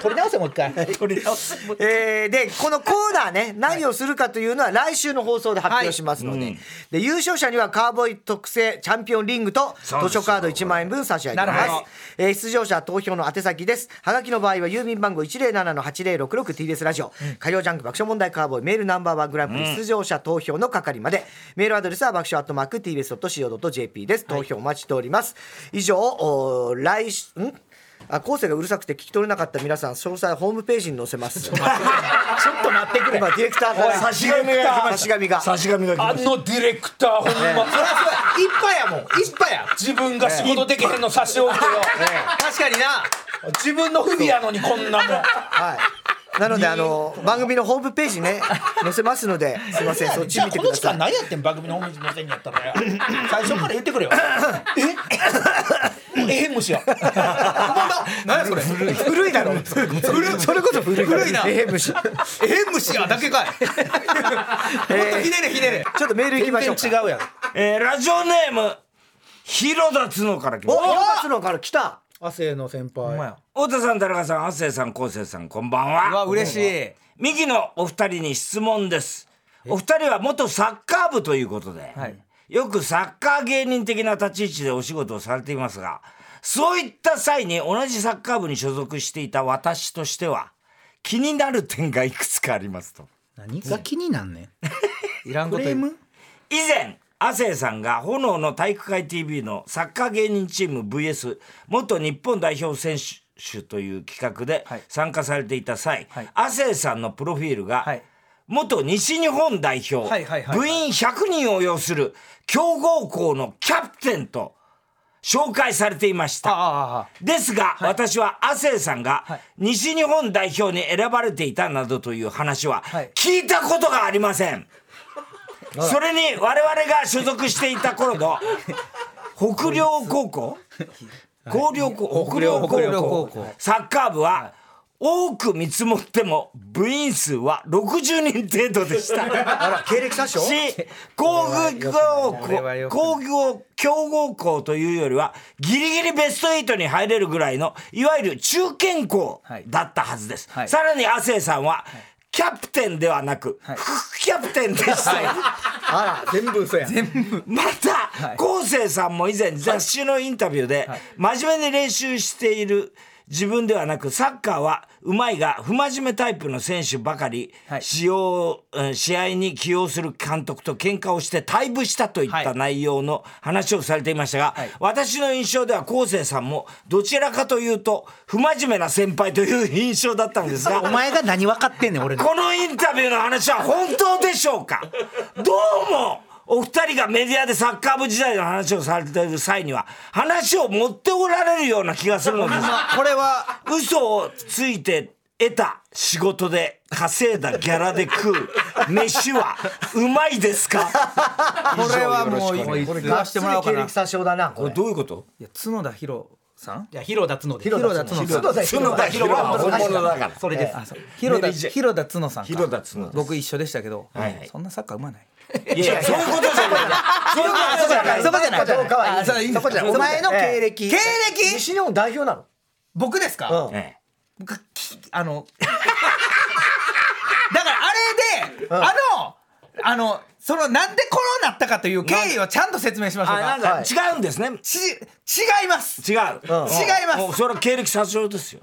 Speaker 4: 取り直せもう一回。
Speaker 2: 取り直す。
Speaker 1: えーでこのコーナーね何をするかというのは来週の放送で発表しますので,、で優勝者にはカーボーイ特製チャンピオンリングと図書カード1万円分差し上げます。えー出場者投票の宛先です。はがきの場合は郵便番号 107-8066TBS ラジオ、火曜ジャンク爆笑問題カーボーイメールナンバーワングランプリ出場者投票の係まで、メールアドレスは爆笑アットマーク TBS.CO.JP です。投票お待ちしております、以上お来週ん？あ後世がうるさくて聞き取れなかった皆さん詳細ホームページに載せます。ちょっと待って。くれ。今ディレクターから
Speaker 2: 差し紙が
Speaker 1: 差し紙が。
Speaker 2: 差し紙が
Speaker 3: あ
Speaker 2: し
Speaker 3: のディレクターほんま
Speaker 4: そりゃそうや一派やもん。一派や。
Speaker 3: 自分が仕事できへんの差し置いてよ。
Speaker 4: 確かにな。
Speaker 3: 自分の不備やのにこんなもん。
Speaker 1: はいなのであの番組のホームページね載せますのですいませんそっち
Speaker 3: じゃあこの時
Speaker 1: 見てください。
Speaker 3: 間何やってん番組のホームページ載せんやったら。よ最初から言ってくれよ。え？え？へん虫や。ほんま？何やそれ？
Speaker 1: 古いだろ。それこそ古い
Speaker 4: 古いな。
Speaker 1: ええ虫
Speaker 4: えへん虫やだけかい。もっとひねれひねれ。
Speaker 1: ちょっとメール行きましょうか。
Speaker 4: 全然違うやん。
Speaker 2: たえーラジオネーム広田角から来ました。
Speaker 1: お広田のから来た
Speaker 4: 亜生の先輩。
Speaker 3: や。
Speaker 2: 太田さん田中さん亜生さん昴生さんこんばん
Speaker 4: うわ
Speaker 2: は
Speaker 4: 嬉しい。
Speaker 2: 右のお二人に質問です。お二人は元サッカー部ということで、
Speaker 4: はい。
Speaker 2: よくサッカー芸人的な立ち位置でお仕事をされていますがそういった際に同じサッカー部に所属していた私としては気になる点がいくつかありますと。
Speaker 4: 何が気になんねん。いらんこと言う。
Speaker 2: 以前亜生さんが炎の体育会 TV のサッカー芸人チーム VS 元日本代表選手という企画で
Speaker 4: はい。
Speaker 2: 参加されていた際、
Speaker 4: はい。
Speaker 2: 亜生さんのプロフィールが、
Speaker 4: はい。
Speaker 2: 元西日本代表、
Speaker 4: はいはいはいはい。
Speaker 2: 部員100人を要する強豪校のキャプテンと紹介されていました。ですが、私は亜生さんが
Speaker 4: はい。
Speaker 2: 西日本代表に選ばれていたなどという話は
Speaker 4: はい。
Speaker 2: 聞いたことがありません。それに我々が所属していた頃の 北陵高校？広陵高北陵高
Speaker 4: 高校。
Speaker 2: 校サッカー部は多く見積もっても部員数は60人程度でした。
Speaker 1: あら経歴詐称？
Speaker 2: し工業
Speaker 4: これはよ
Speaker 2: 校工業強豪校というよりはギリギリベスト8に入れるぐらいのいわゆる中堅校
Speaker 4: はい。
Speaker 2: だったはずです、
Speaker 4: はい。
Speaker 2: さらに亜生さんはキャプテンではなく
Speaker 4: はい。
Speaker 2: 副キャプテンでした、
Speaker 1: あら
Speaker 4: 全部嘘や。全部。
Speaker 2: また昴生さんも以前雑誌のインタビューで真面目に練習している自分ではなくサッカーはうまいが不真面目タイプの選手ばかり
Speaker 4: はい。
Speaker 2: 使用、うん試合に起用する監督と喧嘩をして退部したといった
Speaker 4: はい
Speaker 2: 内容の話をされていましたが、
Speaker 4: はい。
Speaker 2: 私の印象では昴生さんもどちらかというと不真面目な先輩という印象だったんですが
Speaker 4: お前が何分かってんねん俺の。
Speaker 2: このインタビューの話は本当でしょうか？どうもお二人がメディアでサッカー部時代の話をされている際には話を持っておられるような気がするのです
Speaker 4: これは
Speaker 2: 嘘をついて得た仕事で稼いだギャラで食う飯はうまいですか？
Speaker 4: これはもう
Speaker 1: これ
Speaker 4: してもらおうかな
Speaker 1: 経歴詐称だなこ
Speaker 2: これ
Speaker 1: れ
Speaker 2: どういうこと？
Speaker 4: いや角田博さん？
Speaker 3: いや広田角で
Speaker 1: 広田角
Speaker 4: 広田
Speaker 1: 角
Speaker 2: 角田博は本物だから。
Speaker 3: それです。
Speaker 4: 広田田角さん僕一緒でしたけど、そんなサッカーうまない
Speaker 2: いやそういうことじゃない。そういうことじゃない。
Speaker 4: そこじゃない。
Speaker 1: どうか。はいい
Speaker 4: あそ
Speaker 1: こじゃない。
Speaker 4: お前の経歴。経歴？
Speaker 1: 西日本代表なの？
Speaker 4: 僕ですか、僕きあの だからあれで、あのあのそのなんでこうなったかという経緯をちゃんと説明しましょうか。
Speaker 2: 違うんですね。
Speaker 4: ち違います。
Speaker 2: 違う、
Speaker 1: ん。
Speaker 4: 違います。
Speaker 2: それは経歴詐称ですよ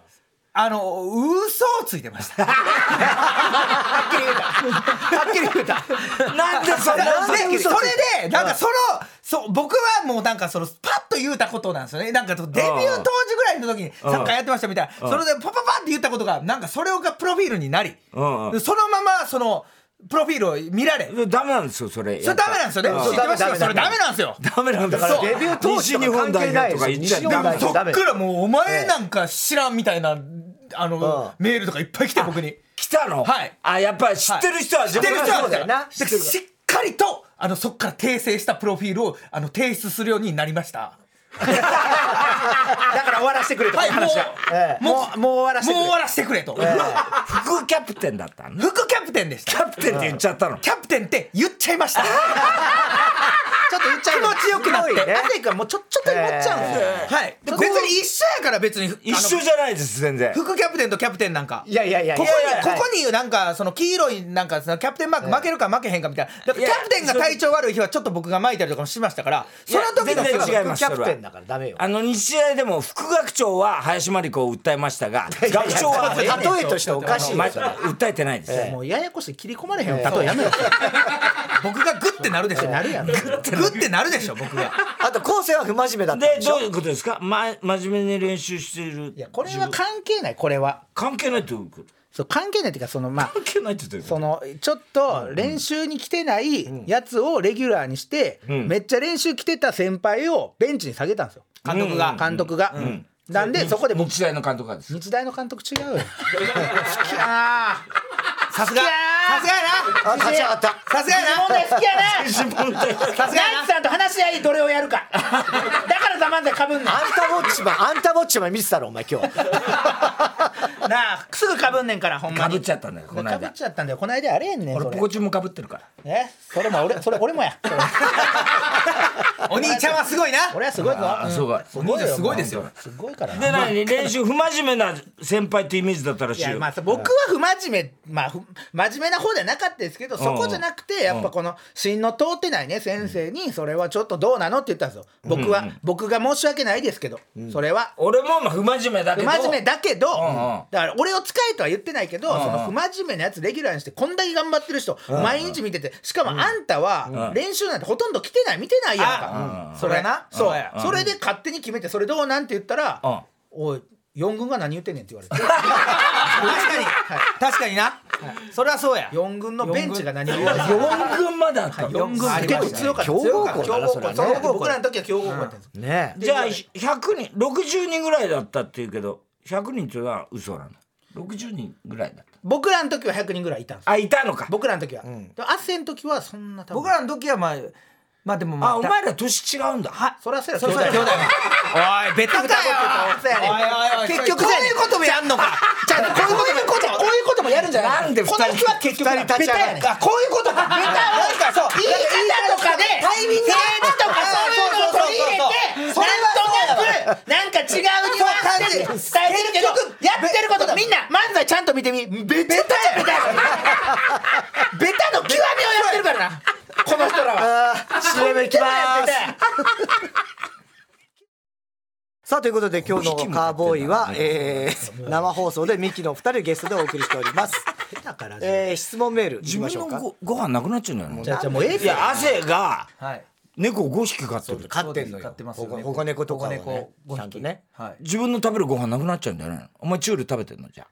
Speaker 4: あの嘘をついてました。はっきり言うた。はっきり言うた。
Speaker 2: なんでそんな
Speaker 1: んで
Speaker 4: それでなんかそのそう僕はもうなんかそのパッと言うたことなんですよね。なんかデビュー当時ぐらいの時にサッカーやってましたみたいな。それでパパパって言ったことがなんかそれがプロフィールになり。
Speaker 2: うんうん。
Speaker 4: でそのままそのプロフィールを見られ。
Speaker 2: ダメなんですよそれ。
Speaker 4: それダメなんですよね。
Speaker 2: うん
Speaker 4: 知ってますよ。それダメなんですよ。
Speaker 2: ダメなんだ
Speaker 1: からデビュー当時
Speaker 2: 西日本代表とか言っ
Speaker 4: そっからもうお前なんか知らんみたいなあの
Speaker 1: う
Speaker 4: メールとかいっぱい来て僕に。
Speaker 2: 来たの？
Speaker 4: はい。
Speaker 2: あやっぱり知ってる人は
Speaker 4: 知ってる人は
Speaker 1: そうだよ。な
Speaker 4: でしっかりとあのそっから訂正したプロフィールをあの提出するようになりました
Speaker 3: だから終わらせてくれと、
Speaker 4: はい
Speaker 3: 話は。
Speaker 4: ええ。
Speaker 3: もうもう終わらせてくれ。
Speaker 4: もう終わらせてくれと。
Speaker 2: 副キャプテンだったのね
Speaker 4: 副キャプテンでした
Speaker 2: キャプテンって言っちゃったの。
Speaker 4: キャプテンって言っちゃいました。
Speaker 3: ちょっと言っちゃう
Speaker 4: 気持ちよくなって。
Speaker 3: ね。亜生君はもうちょちょっと言っちゃうんですよ、
Speaker 4: はい。別に一緒やから別に
Speaker 2: 一緒じゃないです全然。
Speaker 4: 副キャプテンとキャプテンなんか。
Speaker 3: いやいやいや
Speaker 4: ここにここになんかその黄色いなんかそのキャプテンマーク負けるか負けへんかみたいな。キャプテンが体調悪い日はちょっと僕が巻いたりとかもしましたからその時の
Speaker 3: キャプテンだからダメよ。
Speaker 2: あの日大でも副学長は林真理子を訴えましたが 学長は
Speaker 3: 例えとしておかしい
Speaker 2: 訴えてないです、
Speaker 3: もうややこしい切り込まれへんよ。例えやめろ
Speaker 4: 僕がグッてなるでしょ。
Speaker 3: なる。やん
Speaker 4: グッてなるでしょ僕が。
Speaker 1: あと昴生は不真面目だったんでしょ？
Speaker 2: でどういうことですか、ま、真面目に練習している。
Speaker 3: いやこれは関係ないこれは。
Speaker 2: 関係ないってどういうこと？
Speaker 3: そう関係ないっていうかそのまあ
Speaker 2: 関係ないって言って
Speaker 3: そのちょっと練習に来てないやつをレギュラーにして、めっちゃ練習来てた先輩をベンチに下げたんですよ。
Speaker 4: 監督が
Speaker 3: 監督が、なんでそこで僕
Speaker 2: 日大の監督がです
Speaker 3: 日大の監督違うよ。好きやな
Speaker 4: さすがさすがやな。
Speaker 1: あ立ち上がった。
Speaker 4: さすがやな。
Speaker 3: 問題好きやな。
Speaker 2: 自分で
Speaker 3: ナイツさんと話し合いどれをやるか。だからザ・漫才かぶんねん。
Speaker 1: あんたウォッチマンあんたウォッチマン見てたろお前今日。
Speaker 3: なあすぐかぶんねんからほんまに。
Speaker 2: かぶっちゃったんだよこの
Speaker 3: かぶっ
Speaker 2: 間
Speaker 3: ちゃったんだよ。この間あれやんねん
Speaker 2: 俺ポコチンもかぶってるから。
Speaker 3: え？それも俺それ俺もや。
Speaker 4: お兄ちゃんはすごいな。
Speaker 3: 俺はすごいぞ。うん。
Speaker 2: あすごい
Speaker 3: すごいよ
Speaker 4: すごいですよ。
Speaker 3: すごいからな。
Speaker 2: で何練習不真面目な先輩ってイメージだったらしいよ。
Speaker 3: いやまあ僕は不真面目まあふ真面目な方ではなかったですけどそこじゃなくてやっぱこの芯の通ってないね先生にそれはちょっとどうなのって言ったんですよ。僕は僕が申し訳ないですけどそれは。
Speaker 2: 俺もまあ不真面目だけど。
Speaker 3: 不真面目だけど、だから俺を使えとは言ってないけど、その不真面目なやつレギュラーにしてこんだけ頑張ってる人、毎日見てて。しかもあんたは練習なんてほとんど来てない見てないやんか、それな。そう、
Speaker 4: うん。
Speaker 3: それで勝手に決めてそれどうなんて言ったら、
Speaker 2: うん。
Speaker 3: おい4軍が何言ってんねんって言われて。
Speaker 4: 確かに。確かにな。それはそうや。
Speaker 3: 4軍のベンチが何を言われて
Speaker 2: 4軍。まであった。の
Speaker 3: 4軍。結構強かった。
Speaker 1: 強豪校
Speaker 3: 強豪校
Speaker 1: だなそれは。ね
Speaker 3: 僕らの時は強豪校だったんです、
Speaker 1: ね
Speaker 2: じゃあ100人60人ぐらいだったっていうけど100人っていうのは嘘なの？60人ぐらいだった。
Speaker 3: 僕らの時は100人ぐらいいたんです
Speaker 2: あいたのか。
Speaker 3: 僕らの時は、でも亜生の時はそんな多分。
Speaker 4: 僕らの時はまあまあでもまあ
Speaker 2: あお前ら年違うんだ。
Speaker 3: はそりゃそうや
Speaker 4: そうそう。兄弟おいベタかよ。おいおいおい
Speaker 3: 結局
Speaker 4: こういうこともやんのか。
Speaker 3: じゃあこういうこともこういうこともやるんじゃない
Speaker 2: なんで
Speaker 3: この人は結局
Speaker 1: 立ち上がる。
Speaker 3: ベタやねん。あこういうことか。ベタ。をなんかそう。言い方とかでタイミングとかそういうのを取り入れて
Speaker 4: それ
Speaker 3: なんとなくなんか違うニュアンスで伝えてるけどやってることみんな漫才ちゃんと見てみベタやベタやベタの極みをやってるからなこの人らは。
Speaker 1: あー CM いきます。さあということで今日のカーボーイは、えー生放送でミキの2人ゲストでお送りしております、
Speaker 3: だから
Speaker 1: えー質問メールい
Speaker 2: 自分のごご飯なくなっちゃうんじゃないの
Speaker 3: じゃあじゃあもうええ
Speaker 2: いや。汗が
Speaker 4: はい。
Speaker 2: 猫5匹飼ってる。
Speaker 1: 飼ってんのよ。
Speaker 4: 飼ってますよ
Speaker 1: 保護保護猫とか
Speaker 4: 猫五匹。
Speaker 1: ちゃんとね。
Speaker 4: はい。
Speaker 2: 自分の食べるご飯なくなっちゃうんじゃないの？お前チュール食べてんの？じゃ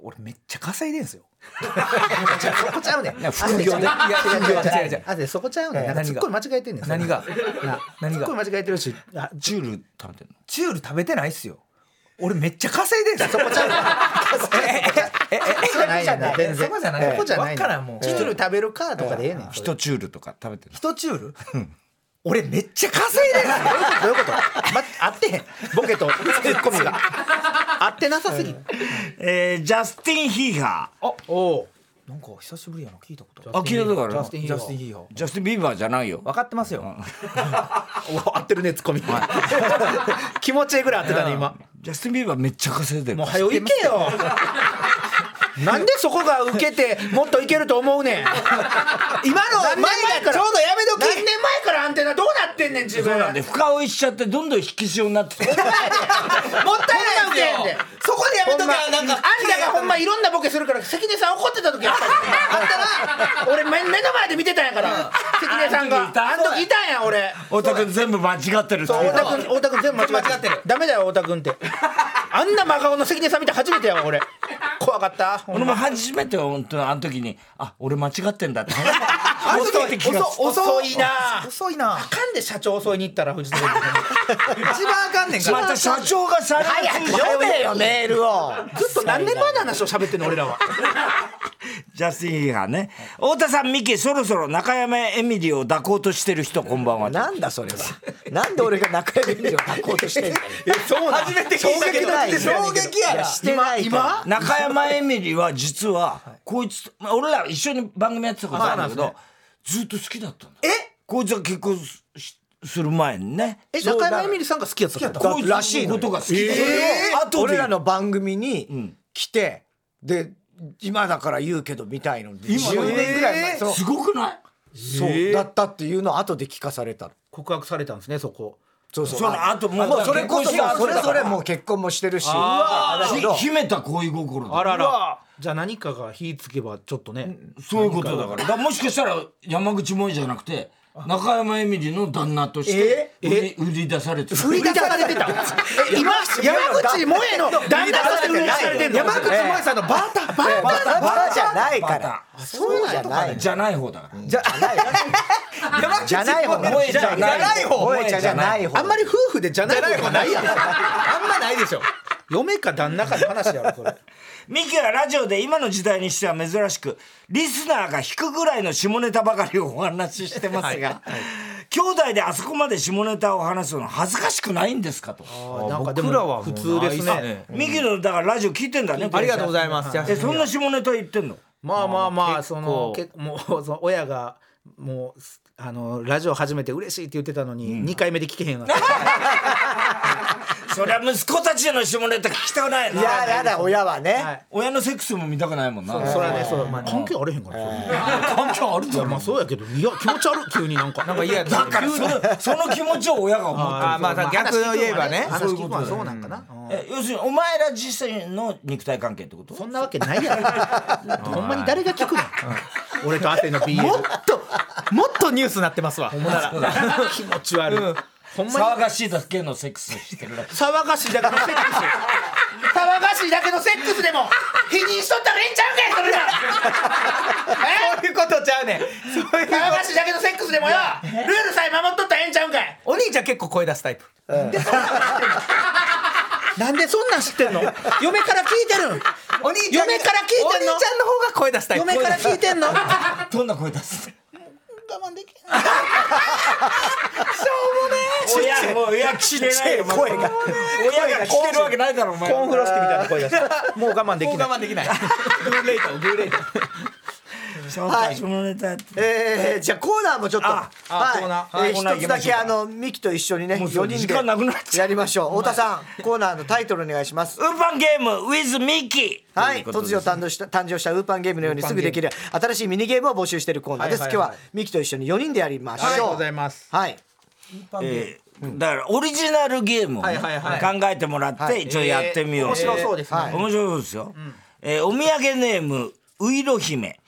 Speaker 4: 俺めっちゃ稼いでんすよ
Speaker 3: そこちゃうね
Speaker 2: 副業で。
Speaker 3: いや
Speaker 4: 副業で。違う違う。
Speaker 3: あでそこちゃうねん。
Speaker 4: え
Speaker 3: なんかツッコミ間違えてんねん
Speaker 4: 何が？
Speaker 3: な
Speaker 4: 何が？
Speaker 3: ツッコミ間違えてるしあ
Speaker 2: ュール食べてんの？
Speaker 4: チュール食べてないっすよ。俺めっちゃ稼いでんすよ。
Speaker 3: そこちゃうねん
Speaker 4: ええ
Speaker 3: そこじゃない。
Speaker 4: そこじゃない。
Speaker 3: そこじゃない
Speaker 4: からんもう
Speaker 3: チュール食べるかとかでええね
Speaker 2: チュールとか食べてんの
Speaker 4: 人チュール俺めっちゃ稼いでんすよ
Speaker 3: どういうこと？ま合ってへん。ボケとツッコミが。合ってなさすぎ。
Speaker 2: えージャスティン・ヒーハ
Speaker 3: おお
Speaker 4: なんか久しぶりやな聞いたこと。
Speaker 2: ーあ聞いたことある。
Speaker 3: ジャスティン・ヒーハー。
Speaker 4: スティンヒーハー。
Speaker 2: ジャスティン・ビーバーじゃないよ。
Speaker 4: 分かってますよ。
Speaker 3: お合ってるねツッコミ。気持ちいいぐらい合ってたね今。
Speaker 2: ジャスティン・ビーバーめっちゃ稼いでる。
Speaker 3: もう早よ行けよなんでそこが受けてもっといけると思うねん。
Speaker 4: 今の
Speaker 3: 何年前から？
Speaker 4: ちょうどやめとき
Speaker 3: 何年前からアンテナどうなってんねん自分。
Speaker 2: そうなんで深追いしちゃってどんどん引き潮になって。
Speaker 4: もったいないんですよ
Speaker 3: ほんま受けん。で
Speaker 4: そこでやめときゃなんか
Speaker 3: あんたがほんまいろんなボケするから関根さん怒ってた時やっぱりあったな俺目目の前で見てたんやから関根さんが。
Speaker 2: あん時いた。
Speaker 3: あん時いたんや俺。
Speaker 2: 太田君全部間違ってるって
Speaker 3: そう太田君太田君全部間違
Speaker 4: ってる。
Speaker 3: ダメだよ太田君って。あんな真顔の関根さん見て初めてやわ俺。怖かった
Speaker 2: 俺
Speaker 3: ま
Speaker 2: も初めて本当にあの時にあ俺間違ってんだって。
Speaker 4: あの時
Speaker 2: 初めて気がついた。
Speaker 4: 遅
Speaker 3: 遅いな。
Speaker 4: 遅いな。
Speaker 3: あかんで社長襲いに行ったら藤田君
Speaker 4: 一番あかんねんから。
Speaker 2: また社長がさ
Speaker 3: 早く
Speaker 1: 読めよメールを。
Speaker 3: ずっと何年前の話を喋ってんの俺らは。
Speaker 2: ジャスティン・ヒーハーね。太田さんミキそろそろ中山エミリを抱こうとしてる人こんばんは。
Speaker 1: なんだそれは。なんで俺が中山美を抱こうとしてんの
Speaker 3: えそう初めて衝撃の衝撃やな。
Speaker 1: してない
Speaker 3: 今
Speaker 2: 中山エミリは実はこいつと、まあ、俺ら一緒に番組やってたことあるんだけど、ずっと好きだったんだ
Speaker 3: え？
Speaker 2: こいつが結婚すする前にね。
Speaker 3: え中山エミリさんが好きやったの？
Speaker 2: こいつ
Speaker 1: らしい
Speaker 2: ことが好きで、
Speaker 1: それを
Speaker 2: 後で。
Speaker 1: 俺らの番組に来て、で今だから言うけどみたいので
Speaker 2: 今
Speaker 1: 10年ぐらい前。そう。
Speaker 2: すごくない？
Speaker 1: そう。だったっていうのを後で聞かされたの。
Speaker 3: 告白されたんですねそこ。
Speaker 1: そうそう。
Speaker 2: その後もう
Speaker 1: もうそれこそそれぞれもう結婚もしてるし。
Speaker 3: あ
Speaker 2: 秘めた恋心だ。
Speaker 3: あららじゃあ何かが火つけばちょっとね
Speaker 2: そういうことだから。だからもしかしたら山口萌えじゃなくて中山エミリの旦那として売り売り出されてた。
Speaker 3: 売り出されてた？え 今山口萌えの旦那として売り出されてんの？山口萌えさんのバタバ
Speaker 1: バタバタじゃないか
Speaker 2: バ
Speaker 1: ら
Speaker 2: タ
Speaker 1: そうじゃない
Speaker 2: じゃない方だから。
Speaker 1: じゃない。じゃない方。
Speaker 2: 萌えじゃない
Speaker 3: 方。
Speaker 1: 萌えじゃない方。
Speaker 3: あんまり夫婦でじゃない方ないやん。あんまないでしょ嫁か旦那かの話やろそれ。
Speaker 2: ミキはラジオで今の時代にしては珍しくリスナーが引くぐらいの下ネタばかりをお話ししてますが、兄弟であそこまで下ネタを話すの恥ずかしくないんですかと。
Speaker 3: なんかでも普通ですね。
Speaker 2: ミキのだからラジオ聞いてんだね
Speaker 3: ありがとうございます。
Speaker 2: えそんな下ネタ言ってんの？
Speaker 3: まあまあまあその結構もうその親がもうあのラジオ始めて嬉しいって言ってたのに2回目で聞けへんようになった
Speaker 2: そりゃ息子たちの下ネタ聞きたくないな。い
Speaker 1: ややだ親はね、
Speaker 3: はい。
Speaker 2: 親のセックスも見たくないもんな。
Speaker 3: それはねそうまあ関係あれへんから
Speaker 2: 関係ある
Speaker 3: いやまあそうやけどいや気持ち悪い 急になんか。なんか嫌や
Speaker 2: だからそのその気持ちを親が思ってる。
Speaker 3: あまあ逆を言えばね。
Speaker 2: そういうこと
Speaker 3: そうなんかな。
Speaker 2: え要するにお前ら実際の肉体関係ってこと？
Speaker 3: そんなわけないやろ。ほんまに誰が聞くの？俺と亜生の BL もっともっとニュースなってますわ。ほんまなら 気持ち悪いほんまに。
Speaker 2: 騒がしいだけのセックスしてるらしい
Speaker 3: 騒がしいだけのセックス騒がしいだけのセックスでも否認しとったらええんちゃうかいそれな。そういうことちゃうねん。そういう騒がしいだけのセックスでもよルールさえ守っとったらええんちゃうんかい。お兄ちゃん結構声出すタイプ。なんでそんなん知ってんの？嫁から聞いてるお兄ちゃん。嫁から聞いてんの？お兄ちゃんの方が声出すタイプ。嫁から聞いてんの？我
Speaker 2: どんな声出す？
Speaker 3: 慢できん
Speaker 2: 親もう親聞けないよ
Speaker 1: 声が。
Speaker 2: 親が聞けるわけないだろお前。
Speaker 3: コーンフロスケみたいな声出すもう我慢できない。我慢できないグーレイトグーレイト
Speaker 2: そう。か下ネタやって
Speaker 1: えー、じゃあコーナーもちょっと。
Speaker 3: ー
Speaker 1: 一つだけあのミキと一緒にね
Speaker 2: もうそう
Speaker 1: 4人
Speaker 2: 時間なくなっ
Speaker 1: でやりましょう。太田さんコーナーのタイトルお願いします。
Speaker 2: ウーパンゲーム with ミキ
Speaker 1: はい、突如誕生した誕生したウーパンゲームのようにすぐできる新しいミニゲームを募集しているコーナーです。
Speaker 3: はいはいはい。
Speaker 1: 今日はミキと一緒に4人でやりましょう。
Speaker 3: ありがとうございます。
Speaker 1: はい。
Speaker 2: えーだからオリジナルゲームをね
Speaker 3: はいはいは
Speaker 2: 考えてもらって一応やってみよう。
Speaker 3: 面白そうですね。
Speaker 1: はい。
Speaker 2: 面白そうですよ。えーお土産ネームういろ姫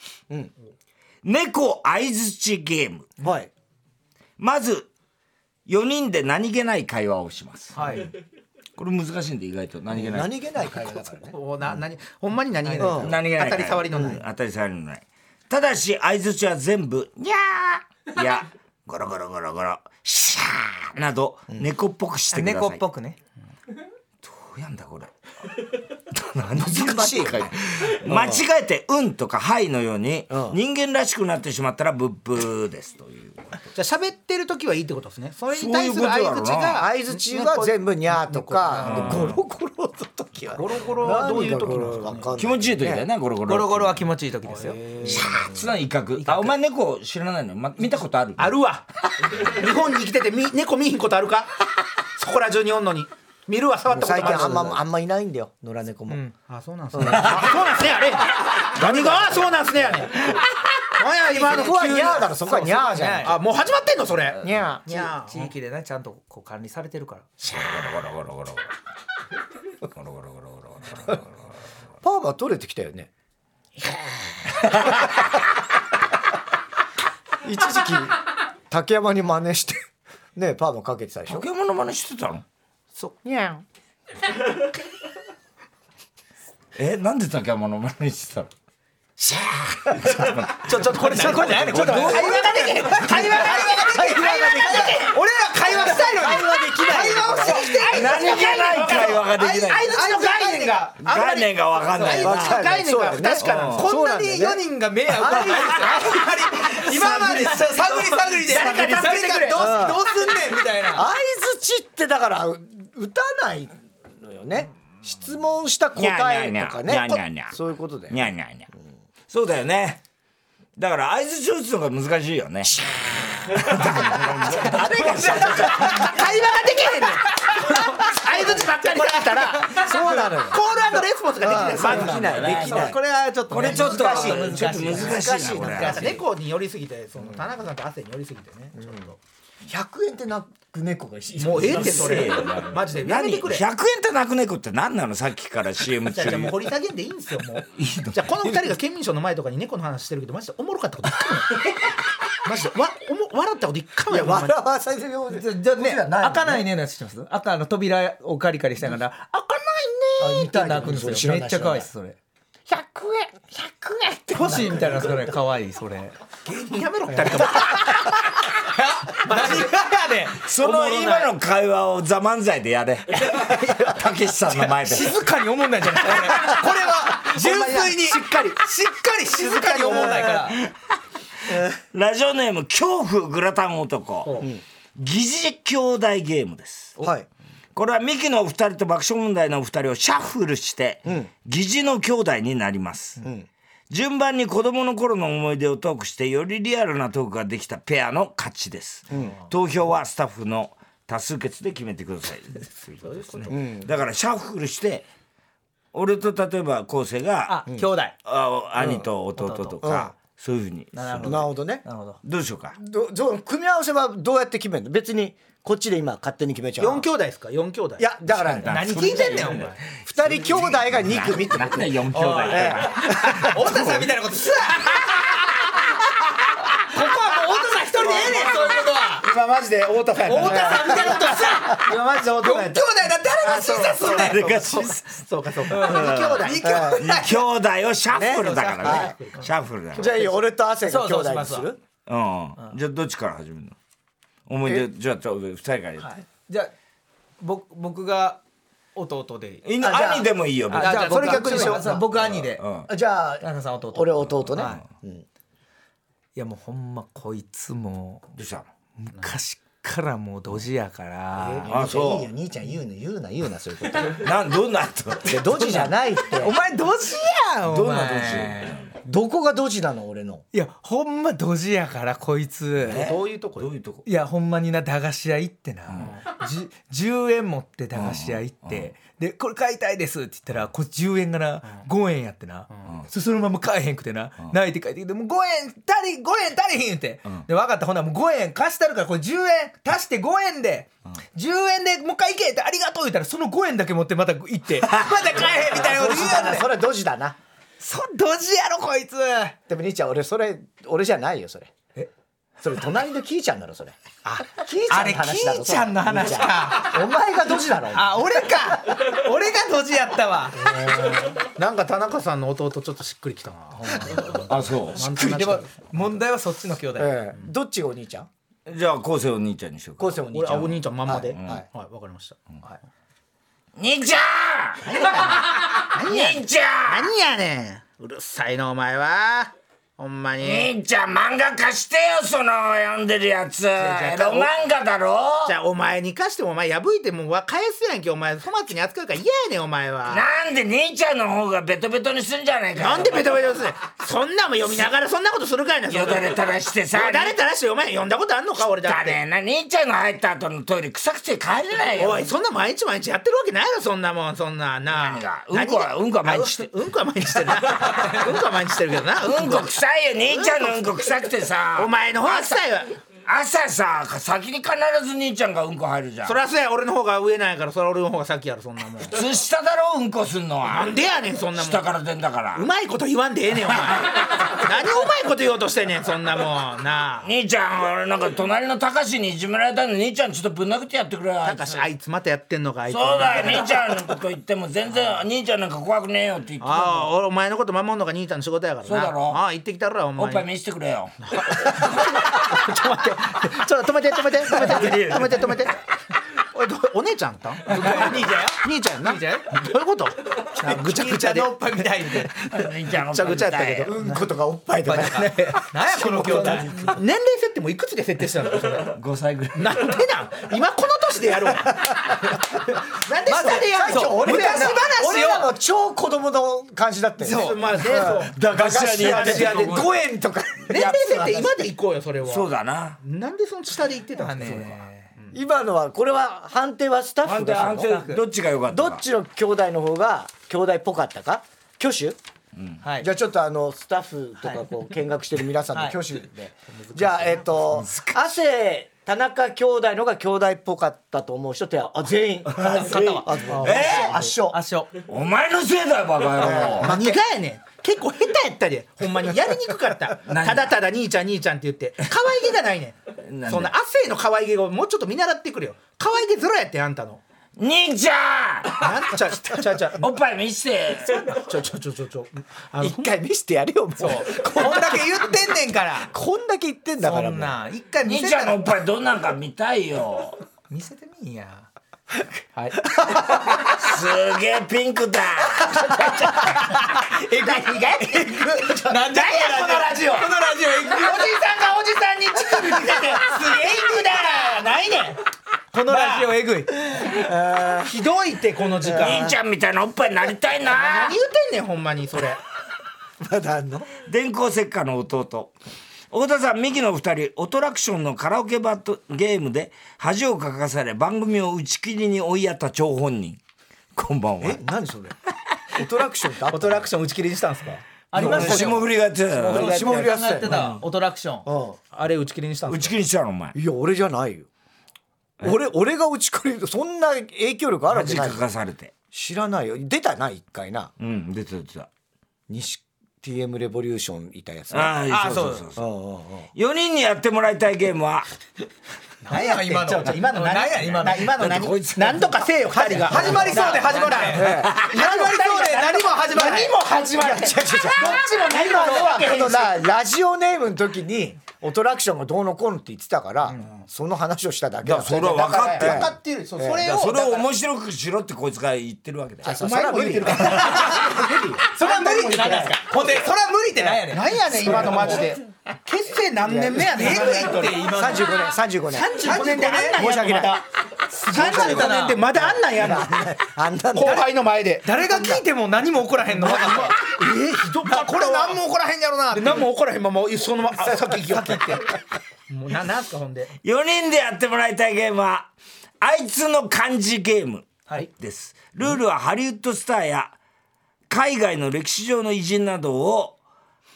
Speaker 2: 猫相づちゲーム。
Speaker 1: はい。
Speaker 2: まず4人で何気ない会話をします。
Speaker 3: はい。
Speaker 2: これ難しいんで意外と。何気ない。
Speaker 1: 何気ない会話だからね。
Speaker 3: おな何ほんまに何気ない。
Speaker 1: うん。
Speaker 2: 何気ない
Speaker 3: 当たり障りのない。
Speaker 2: うん。当たり障りのない。ただし相づちは全部「にゃー」や「ゴロゴロゴロゴロ」「シャー」など猫っぽくしてください、
Speaker 3: 猫っぽくね。
Speaker 2: どうやんだこれ 難
Speaker 1: しい
Speaker 2: 間違えて「うん」とか「はい」のように
Speaker 1: うん。
Speaker 2: 人間らしくなってしまったらブッブーですという。
Speaker 3: じゃあ喋ってる時はいいってことですね。それに対する相槌が
Speaker 1: 相づちは全部ニャーとか、ゴロゴロの時は。
Speaker 3: ゴロゴロはどういう時なんですか？
Speaker 1: か
Speaker 2: 気持ちいい時だよねゴロゴロ。
Speaker 3: ゴロゴロは気持ちいい時ですよ。
Speaker 2: シャーつな威嚇。あお前猫知らないの、ま、見たことある？
Speaker 3: あるわ。日本に生きててみ猫見ひんことあるか？そこら中におんのに見るわ触ったこと
Speaker 1: 最近あん
Speaker 3: ま
Speaker 1: まあんまいないんだよ、野良猫も。
Speaker 3: あそうなんすねあそうなんすねあれ 何がそうなんすねやねんなんや今の
Speaker 1: そこはニャーだろ、そこはニャーじゃない。
Speaker 3: あもう始まってんのそれ
Speaker 1: ニャー。
Speaker 3: いや地域でねちゃんとこう管理されてるから
Speaker 2: ゴロゴロゴロゴロゴロゴロゴロゴロ
Speaker 1: パーマ取れてきたよね。一時期竹山に真似してねパーマかけてたでしょ。
Speaker 2: 竹山の真似してたの
Speaker 1: ニャー。
Speaker 2: えなんで竹山の真似してたの？
Speaker 3: ちょちょっとこれちょっとこれ何これ会話ができ会話が会話ができ俺ら会話したいのに。会話できない会話をしてきて。
Speaker 2: 何気ない会話ができない。
Speaker 4: 相槌の概念が。
Speaker 2: 概念が分かんないな。
Speaker 4: 相槌の概念が不確かなんですこんなに4人が目合う。ことないですよあんまり今までさ探り探りで
Speaker 3: 誰か助けてくれ。
Speaker 4: どうすどうすんねんみたいな。
Speaker 1: 相づちってだから打たないのよね。質問した答えとかね。そういうことで
Speaker 2: にゃんにゃんにゃん。そうだよね。だから相づち打つのが難しいよね。
Speaker 3: 会話ができへんねん。相づちばっかりだったら
Speaker 1: そうなのよ。
Speaker 3: コールレスポンスができない。
Speaker 1: できない。できない。
Speaker 4: これはちょっとね
Speaker 2: これちょっと
Speaker 4: 難しい。
Speaker 2: ちょっと難しいな
Speaker 4: 猫に寄りすぎてその田中さんと汗に寄りすぎてねちょっと。
Speaker 1: 100円って泣く猫が
Speaker 4: もうええってそれ。マジで。やめ
Speaker 2: 何？100
Speaker 4: てくれ。
Speaker 2: 円と泣く猫って何なの？さっきから CM 中
Speaker 4: じゃもう掘り下げんでいいんですよもう。じゃあこの二人が県民賞の前とかに猫の話してるけどマジでおもろかったこと一回もない。マジで。わおも笑ったこと一回も
Speaker 1: い。や笑わされるようで
Speaker 4: じゃじゃあね。開かないねのやつ知ってます赤の扉をカリカリしたから。開かないねーって泣くんですよ。めっちゃ可愛いですそれ。
Speaker 3: 100円100円って。
Speaker 4: 欲しいみたいなそれ。可愛いそれ芸人やめろ二人とも。何がやねん。
Speaker 2: その今の会話を「ザ漫才でやれ。たけしさんの前で。
Speaker 4: 静かに思んないんじゃない。これこれは純粋にしっかりしっかり静かに思んないから。
Speaker 2: ラジオネーム恐怖グラタン男。疑似兄弟ゲームです。
Speaker 1: はい。
Speaker 2: これはミキのお二人と爆笑問題のお二人をシャッフルして、疑似の兄弟になります、順番に子供の頃の思い出をトークしてよりリアルなトークができたペアの勝ちです、投票はスタッフの多数決で決めてください。ということ。ですねだからシャッフルして俺と例えば昴生が
Speaker 4: あ兄弟。
Speaker 2: あ兄と弟とか、そういうふうに。
Speaker 4: なるほど。
Speaker 1: なるほどね。
Speaker 4: なるほど。
Speaker 2: どうしようか？
Speaker 1: どど組み合わせはどうやって決めるの？別にこっちで今勝手に決めちゃう
Speaker 4: 四兄弟ですか？四兄弟。
Speaker 1: いやだから
Speaker 4: 何聞いてんねんお前。
Speaker 1: 二人兄弟が2組って。
Speaker 2: なんで4兄弟
Speaker 1: え
Speaker 4: 太田さんみたいなことすな。ここはもう太田さん一人でええねんそういうことは。
Speaker 1: 今マジで太田さんや
Speaker 4: 太田さんみたいなことすな。
Speaker 1: 今マジで太田さん
Speaker 4: 四兄弟だ誰が審査すんねん
Speaker 2: 誰が審査
Speaker 4: そうかそうか。二兄弟二兄弟
Speaker 2: 兄弟をシャッフルだからね。
Speaker 1: ね
Speaker 2: シャッフルだから
Speaker 1: じゃあいいよ。俺と亜生が兄
Speaker 4: そうそうします
Speaker 1: 弟にする
Speaker 2: うん。じゃあどっちから始めるの？思い出じゃあちょっと二人からやって。
Speaker 4: じゃあ僕僕が弟で
Speaker 2: いい。の？
Speaker 1: あじゃあ
Speaker 2: 兄でもいいよ別に。
Speaker 1: じゃあそれ逆にしよう。
Speaker 4: そう僕兄で。
Speaker 2: う
Speaker 1: じゃあ
Speaker 4: 田中さん弟。
Speaker 1: 俺弟ね。
Speaker 4: はい。いやもうほんまこいつも
Speaker 2: どうしたの？
Speaker 4: 昔からもうドジやから。
Speaker 2: あそう。
Speaker 1: いいよ兄ちゃん言うの言うな言うなそういうこと。
Speaker 2: なんどんなと
Speaker 1: ドジじゃないって。
Speaker 4: お前ドジやんお前
Speaker 2: どんなド
Speaker 1: どこがドジなの俺の？
Speaker 4: いやほんまドジやからこいつ。
Speaker 2: どういうとこ？どういうとこ？
Speaker 4: いやほんまにな駄菓子屋行ってな、じゅ10円持って駄菓子屋行って、でこれ買いたいですって言ったらこれ10円がな、5円やってな、そそのまま買えへんくてな、泣いて帰ってきてもう5円足り5円足りひんって、で分かった。ほんならもう5円貸したるからこれ10円足して5円で、10円でもう一回行けってありがとう言ったらその5円だけ持ってまた行って。また買えへんみたいなこと言うやん
Speaker 1: それドジだな。
Speaker 4: そドジやろこいつ。
Speaker 1: でも兄ちゃん俺それ俺じゃないよそれ。
Speaker 4: え
Speaker 1: それ隣のキーちゃんだろそれ。あキーち
Speaker 4: あれ
Speaker 1: ゃんの話だろ
Speaker 4: キーちゃんの話か。
Speaker 1: お前がドジだろ
Speaker 4: あ俺か。俺がドジやったわ。
Speaker 3: なんか田中さんの弟ちょっとしっくりきたな。
Speaker 2: あそう。
Speaker 4: でも問題はそっちの兄弟、
Speaker 1: ええ。どっちがお兄ちゃん？
Speaker 2: じゃあ昴生お兄ちゃんにしようか。
Speaker 1: 昴生お兄ちゃん。
Speaker 3: お兄ちゃんまんまで。
Speaker 1: はい。
Speaker 3: はい。わかりました。
Speaker 2: 兄ちゃん！兄ちゃん。
Speaker 3: 何やねん。うるさいなお前はほんまに。
Speaker 2: 兄ちゃん漫画貸してよその読んでるやつ。エロ漫画だろ？
Speaker 3: じゃあお前に貸してもお前破いてもう返すやんけお前粗末に扱うから嫌やねんお前は。
Speaker 2: なんで兄ちゃんの方がベトベトにすんじゃねえかよ。
Speaker 3: なんでベトベトするそんなんも読みながらそんなことするかいな
Speaker 2: よだれ垂らしてさ
Speaker 3: よだれ垂らしてお前読んだことあんのか俺だって。
Speaker 2: だねな兄ちゃんの入った後のトイレ臭くて帰れないよ。
Speaker 3: おいそんな毎日毎日やってるわけないよそんなもんそんなな
Speaker 2: 何が？うんこはうんこは毎日して
Speaker 3: あうんうんこは毎日してるな。うんこ。は毎日してるけどな
Speaker 2: うんこ臭いよ兄ちゃんのうんこ臭くてさ。
Speaker 3: お前の方が臭いわ。
Speaker 2: 朝さ先に必ず兄ちゃんがうんこ入るじゃん。
Speaker 3: そりゃそうや俺の方が上なんやからそれは俺の方が先やろそんなもん。
Speaker 2: 普通下だろうんこすんの
Speaker 3: な
Speaker 2: は
Speaker 3: んでやねんそんなもん。
Speaker 2: 下から出んだから。
Speaker 3: うまいこと言わんでええねんお前。何うまいこと言おうとしてんねんそんなもん。なあ。
Speaker 2: 兄ちゃん俺なんか隣のたかしにいじめられたんで兄ちゃんちょっとぶん殴ってやってくれよあいつ。
Speaker 3: たかしあいつまたやってんのかあいつ
Speaker 2: そうだよ兄ちゃんのこと言っても全然兄ちゃんなんか怖くねえよって言ってた
Speaker 3: ああお前のこと守んのが兄ちゃんの仕事やからな。
Speaker 2: そうだろ。
Speaker 3: ああ行ってきたらお前。
Speaker 2: おっぱい見せてくれよ。
Speaker 3: ちょっと待ってちょっと止めて止めて止めて止めて止めて。お姉ちゃんちゃんたん？兄ちゃんや兄ちゃんな？
Speaker 4: 兄ちゃんや
Speaker 3: どういうこと？ぐちゃぐちゃで
Speaker 4: のおっぱいみたい。で
Speaker 3: ぐちゃぐちゃやったけど。
Speaker 1: うんことかおっぱいとか。ね。
Speaker 4: 何やこの兄弟。
Speaker 3: 年齢設定もいくつで設定したの？それ
Speaker 2: 5歳ぐらい。
Speaker 3: なんでなん？今この年でやろうなんで下でやる？の
Speaker 1: 俺ら
Speaker 4: 昔話を
Speaker 1: 俺らも超子供の感じだったよね。
Speaker 3: そう。まあねそう。
Speaker 1: 駄菓子屋にやってて。
Speaker 2: 駄菓子屋で
Speaker 1: 5円とか。
Speaker 3: 年齢設定今で行こうよそれは。
Speaker 2: そうだな。
Speaker 3: なんでその下で行ってたの
Speaker 1: 今のはこれは判定はスタッフが
Speaker 2: 判定どっちが良かったか。
Speaker 1: どっちの兄弟の方が兄弟っぽかったか？挙手？
Speaker 3: はい。
Speaker 1: じゃあちょっとあのスタッフとかこう見学してる皆さんの挙手で、じゃあえっ、と亜生田中兄弟のが兄弟っぽかったと思う人手はあ全員。
Speaker 3: 勝ったわ
Speaker 2: え
Speaker 1: 圧勝。
Speaker 4: 足を
Speaker 2: お前のせいだよバカ野郎。
Speaker 3: 何がやねん結構下手やったで。ほんまにやりにくかった。
Speaker 2: 何？
Speaker 3: ただただ兄ちゃん兄ちゃんって言って。可愛げがないねん。そんな亜生の可愛げをもうちょっと見習ってくれよ。可愛げゼロやってあんたの。
Speaker 2: 兄ちゃん！
Speaker 3: なんちゃちゃちゃ
Speaker 2: おっぱい見して。
Speaker 3: ちょちょちょちょちょ。
Speaker 1: 一回見せてやれよもう。
Speaker 4: こんだけ言ってんねんから。
Speaker 1: こんだけ言ってんだから
Speaker 4: そ
Speaker 1: ん
Speaker 4: な一回見
Speaker 2: 兄ちゃんのおっぱいどんなんか見たいよ。
Speaker 4: 見せてみんや
Speaker 3: はい。
Speaker 2: すげえピンクだ。
Speaker 3: え何がやねん
Speaker 4: なんで
Speaker 3: このラジオ。
Speaker 4: このラジオ
Speaker 3: おじさんがおじさんに乳首見せてすげえ行くだ。ないねん。
Speaker 4: このラジオえぐい。
Speaker 3: ひどいってこの時間。
Speaker 2: 兄ちゃんみたいなおっぱいになりたいな。
Speaker 3: 何言うてんねんほんまにそれ。
Speaker 1: まだあんの？
Speaker 2: 電光石火の弟太田さんミキの二人オトラクションのカラオケバトゲームで恥をかかされ番組を打ち切りに追いやった張本人。こんばんは。
Speaker 1: え？何それ？オトラクションってあった
Speaker 3: オトラクション打ち切りにしたんすか？
Speaker 4: ありました
Speaker 2: 霜降りがやってたよ
Speaker 1: 霜降りやってた。よ
Speaker 4: やってた。オトラクション。
Speaker 1: う
Speaker 3: あれ打ち切りにしたんすか？
Speaker 2: 打ち切りにしたのお前
Speaker 1: んいや俺じゃないよ。俺俺が打ち切りそんな影響力あるわけない。
Speaker 2: 恥かかされて。
Speaker 1: 知らないよ。出たな一回な。
Speaker 2: うん出てた出てた。
Speaker 1: 西 TM レボリューションいたやつ
Speaker 2: ああ
Speaker 3: あ
Speaker 2: そうそうそうそう。
Speaker 1: うんうんう。ん
Speaker 2: 4人にやってもらいたいゲームは
Speaker 3: 何や今の。
Speaker 4: 今の何や今の。
Speaker 3: な今の何？なんとかせえよ二人が。
Speaker 4: 始まりそうで始まらへん。始まりそうで何も始まらへん。
Speaker 3: 何も始まらへん。どっちも何も
Speaker 1: 今のは
Speaker 3: 始ま
Speaker 1: このなラジオネームの時にオトラクションがどうのこうのって言ってたから、その話をしただけだ
Speaker 2: いやそれは分かってる
Speaker 3: 分かってる。それを
Speaker 2: ら。それを面白くしろってこいつが言ってるわけだよ。
Speaker 3: お前も言ってるから
Speaker 4: それは無理って。何ですか？ほんでそれは無理って何やねん。
Speaker 3: 何やねん今のマジで結成何年目やねん。今の。やりとり
Speaker 1: 35年。35年
Speaker 3: 35年であんなんや
Speaker 1: 申し訳ない。
Speaker 3: まだ35年でまだあんなんやな。
Speaker 1: あんなの
Speaker 3: 後輩の前で。
Speaker 4: 誰が聞いても何も起こらへんの？
Speaker 3: えーひどかったわ。
Speaker 4: これ何も起こらへんやろな。
Speaker 3: で何も起こらへんままそのままあさっき行きよ。ってもうななんすかほんで。
Speaker 2: 4人でやってもらいたいゲームはあいつの漢字ゲーム
Speaker 3: はい。
Speaker 2: です。ルールはハリウッドスターや海外の歴史上の偉人などを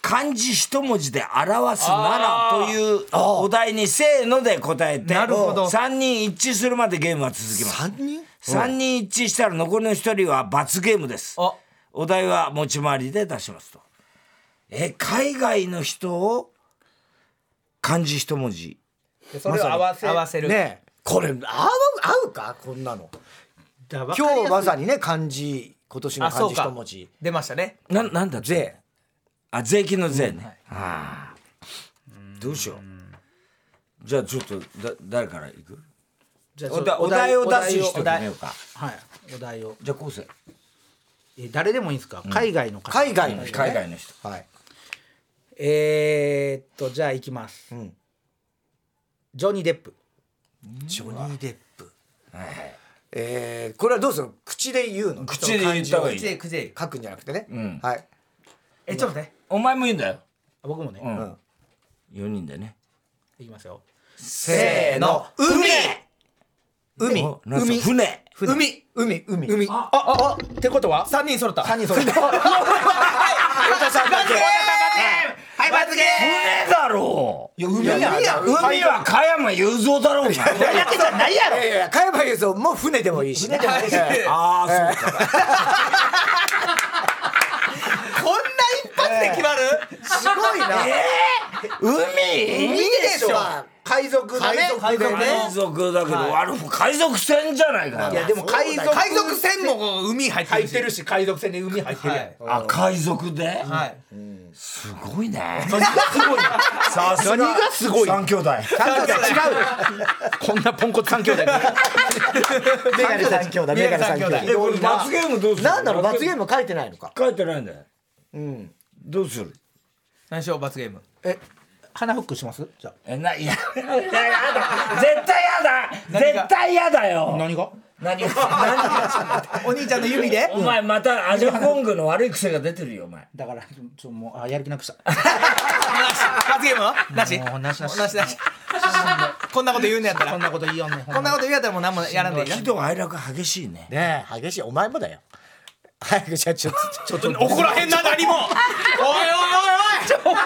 Speaker 2: 漢字一文字で表すならというお題にせーので答えて
Speaker 4: なるほど。
Speaker 2: 3人一致するまでゲームは続きます。
Speaker 1: 3人
Speaker 2: ？3人一致したら残りの1人は罰ゲームです。
Speaker 4: あ。
Speaker 2: お題は持ち回りで出しますと。え海外の人を漢字一文字。
Speaker 3: でそれを合わせ
Speaker 4: 合わせる。
Speaker 1: ねえ。これ合う合うか？こんなの。今日まさにね漢字今年の漢字一文字。
Speaker 4: 出ましたね。
Speaker 2: ななんだって？
Speaker 1: 税
Speaker 2: あ税金の税ね、はあどうしよう。じゃあちょっとだ誰からいく？
Speaker 3: じゃあ
Speaker 2: お題お題を出す人決めようか。
Speaker 3: はいお題を。
Speaker 2: じゃあ昴生。
Speaker 3: え誰でもいいんですか？海外の方。
Speaker 1: 海外の人、ね、
Speaker 2: 海外の人。
Speaker 1: はい。
Speaker 3: えー、っとじゃあ行きます、
Speaker 1: ん。
Speaker 3: ジョニー・デップ。
Speaker 1: ジョニー・デップ。えー、これはどうする？の口で言うの？
Speaker 2: 口で言った方がいい。
Speaker 4: 口で口で
Speaker 1: 書くんじゃなくてね、
Speaker 2: ん。
Speaker 1: はい。
Speaker 4: えちょっとね
Speaker 2: お前も言うんだよ。
Speaker 3: 僕もね、
Speaker 2: うん、
Speaker 1: ん。
Speaker 2: 4人でね。
Speaker 3: いきますよ。
Speaker 1: せーの。
Speaker 4: 海。
Speaker 1: 海。
Speaker 2: おなんすか船。
Speaker 4: 海。
Speaker 1: 海。海。
Speaker 4: 海。
Speaker 3: ああってことは？
Speaker 4: 三人揃った。
Speaker 3: 三人それで
Speaker 1: 太田さんだけ
Speaker 4: はい罰ゲ
Speaker 2: 船だろう
Speaker 3: いや海
Speaker 1: や
Speaker 3: や
Speaker 2: 海は加山雄三だろうが
Speaker 3: だけじゃないやろ
Speaker 1: いやいや加山雄三も船でもいいしね
Speaker 3: 船でもいいし
Speaker 2: ああそうか
Speaker 4: 発で決まる？
Speaker 1: すごいな。
Speaker 2: 海？
Speaker 3: 海でしょ。海賊だね。
Speaker 1: 海賊
Speaker 2: 海賊だけど、あれ海賊船じゃないか。
Speaker 3: いやでも海賊
Speaker 4: 海賊船も海入ってるし。
Speaker 3: てるし海賊船に海入ってるやん、
Speaker 4: はい。
Speaker 2: あ海賊で、
Speaker 4: はい。
Speaker 2: すごいね。
Speaker 3: 何がすごいの
Speaker 2: さすが。
Speaker 3: 何がすごい？
Speaker 2: 三兄弟。
Speaker 3: 三兄弟。違うこんなポンコツ三兄弟。
Speaker 1: メガネ三兄弟。メガネ三兄弟。
Speaker 2: えこれ罰ゲームどうする？
Speaker 1: なんだろう？罰ゲーム書いてないのか。
Speaker 2: 書いてないんだよ。
Speaker 1: うん
Speaker 2: どうする？
Speaker 4: 何しよう罰ゲーム。
Speaker 3: え？鼻フックします？じゃ
Speaker 2: えないやいややだ。絶対やだ。絶対やだよ。
Speaker 3: あ何が？
Speaker 2: 何が？
Speaker 4: お兄ちゃんの指で？
Speaker 2: お前またアジャコングの悪い癖が出てるよお前。
Speaker 3: だからちょもうあやる気なくした。
Speaker 4: 罰ゲーム？なし？
Speaker 3: もうなしなし。
Speaker 4: なしなし。こんなこと言うんやったら。
Speaker 3: こんなこと言いよんねん
Speaker 4: こんなこと言うんやったらもう何もやらんでいいな
Speaker 2: 喜怒哀楽激しいね。
Speaker 1: ねえ。激しい。お前もだよ早くじゃあちょっと。ちょっと
Speaker 4: 怒らへんな何も。おいおいおいおい。何も怒ら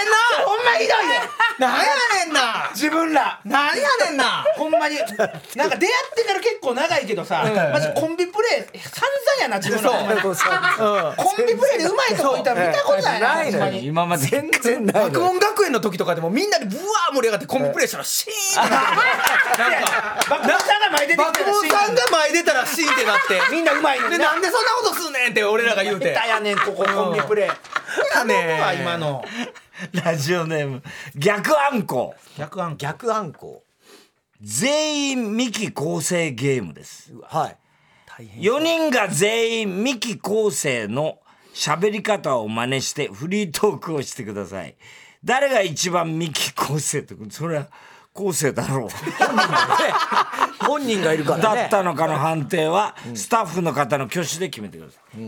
Speaker 4: へんな。ほんまひどいね何やねんな。
Speaker 3: 自分ら。
Speaker 4: 何やねんな。
Speaker 3: ほんまに。なんか出会ってから結構長いけどさマジコンビプレー散々やな自分らコンビプレーでうまいとこいたら見たことないな
Speaker 1: ないの
Speaker 3: に
Speaker 2: 今まで
Speaker 1: 全然ない
Speaker 4: 爆
Speaker 1: のよ。
Speaker 4: 音学園の時とかでもみんなでブワー盛り上がってコンビプレイしたらシーンってなって。なんか
Speaker 3: 爆音さんが前出て
Speaker 4: たらシーンってなって。
Speaker 3: みんなうまいのに
Speaker 4: ででそんなことすんねんって俺らが言うて。
Speaker 3: 下手やねんここコンビプレー
Speaker 4: やねん
Speaker 3: は今の
Speaker 2: ラジオネーム逆あんこ
Speaker 3: 逆案
Speaker 1: 逆暗号
Speaker 2: 全員ミキ構成ゲームです
Speaker 1: はい
Speaker 2: 4人が全員ミキ構成の喋り方を真似してフリートークをしてください誰が一番ミキ構成ってそれは構成だろう。
Speaker 1: 本人がいるからね。
Speaker 2: だったのかの判定はスタッフの方の挙手で決めてください、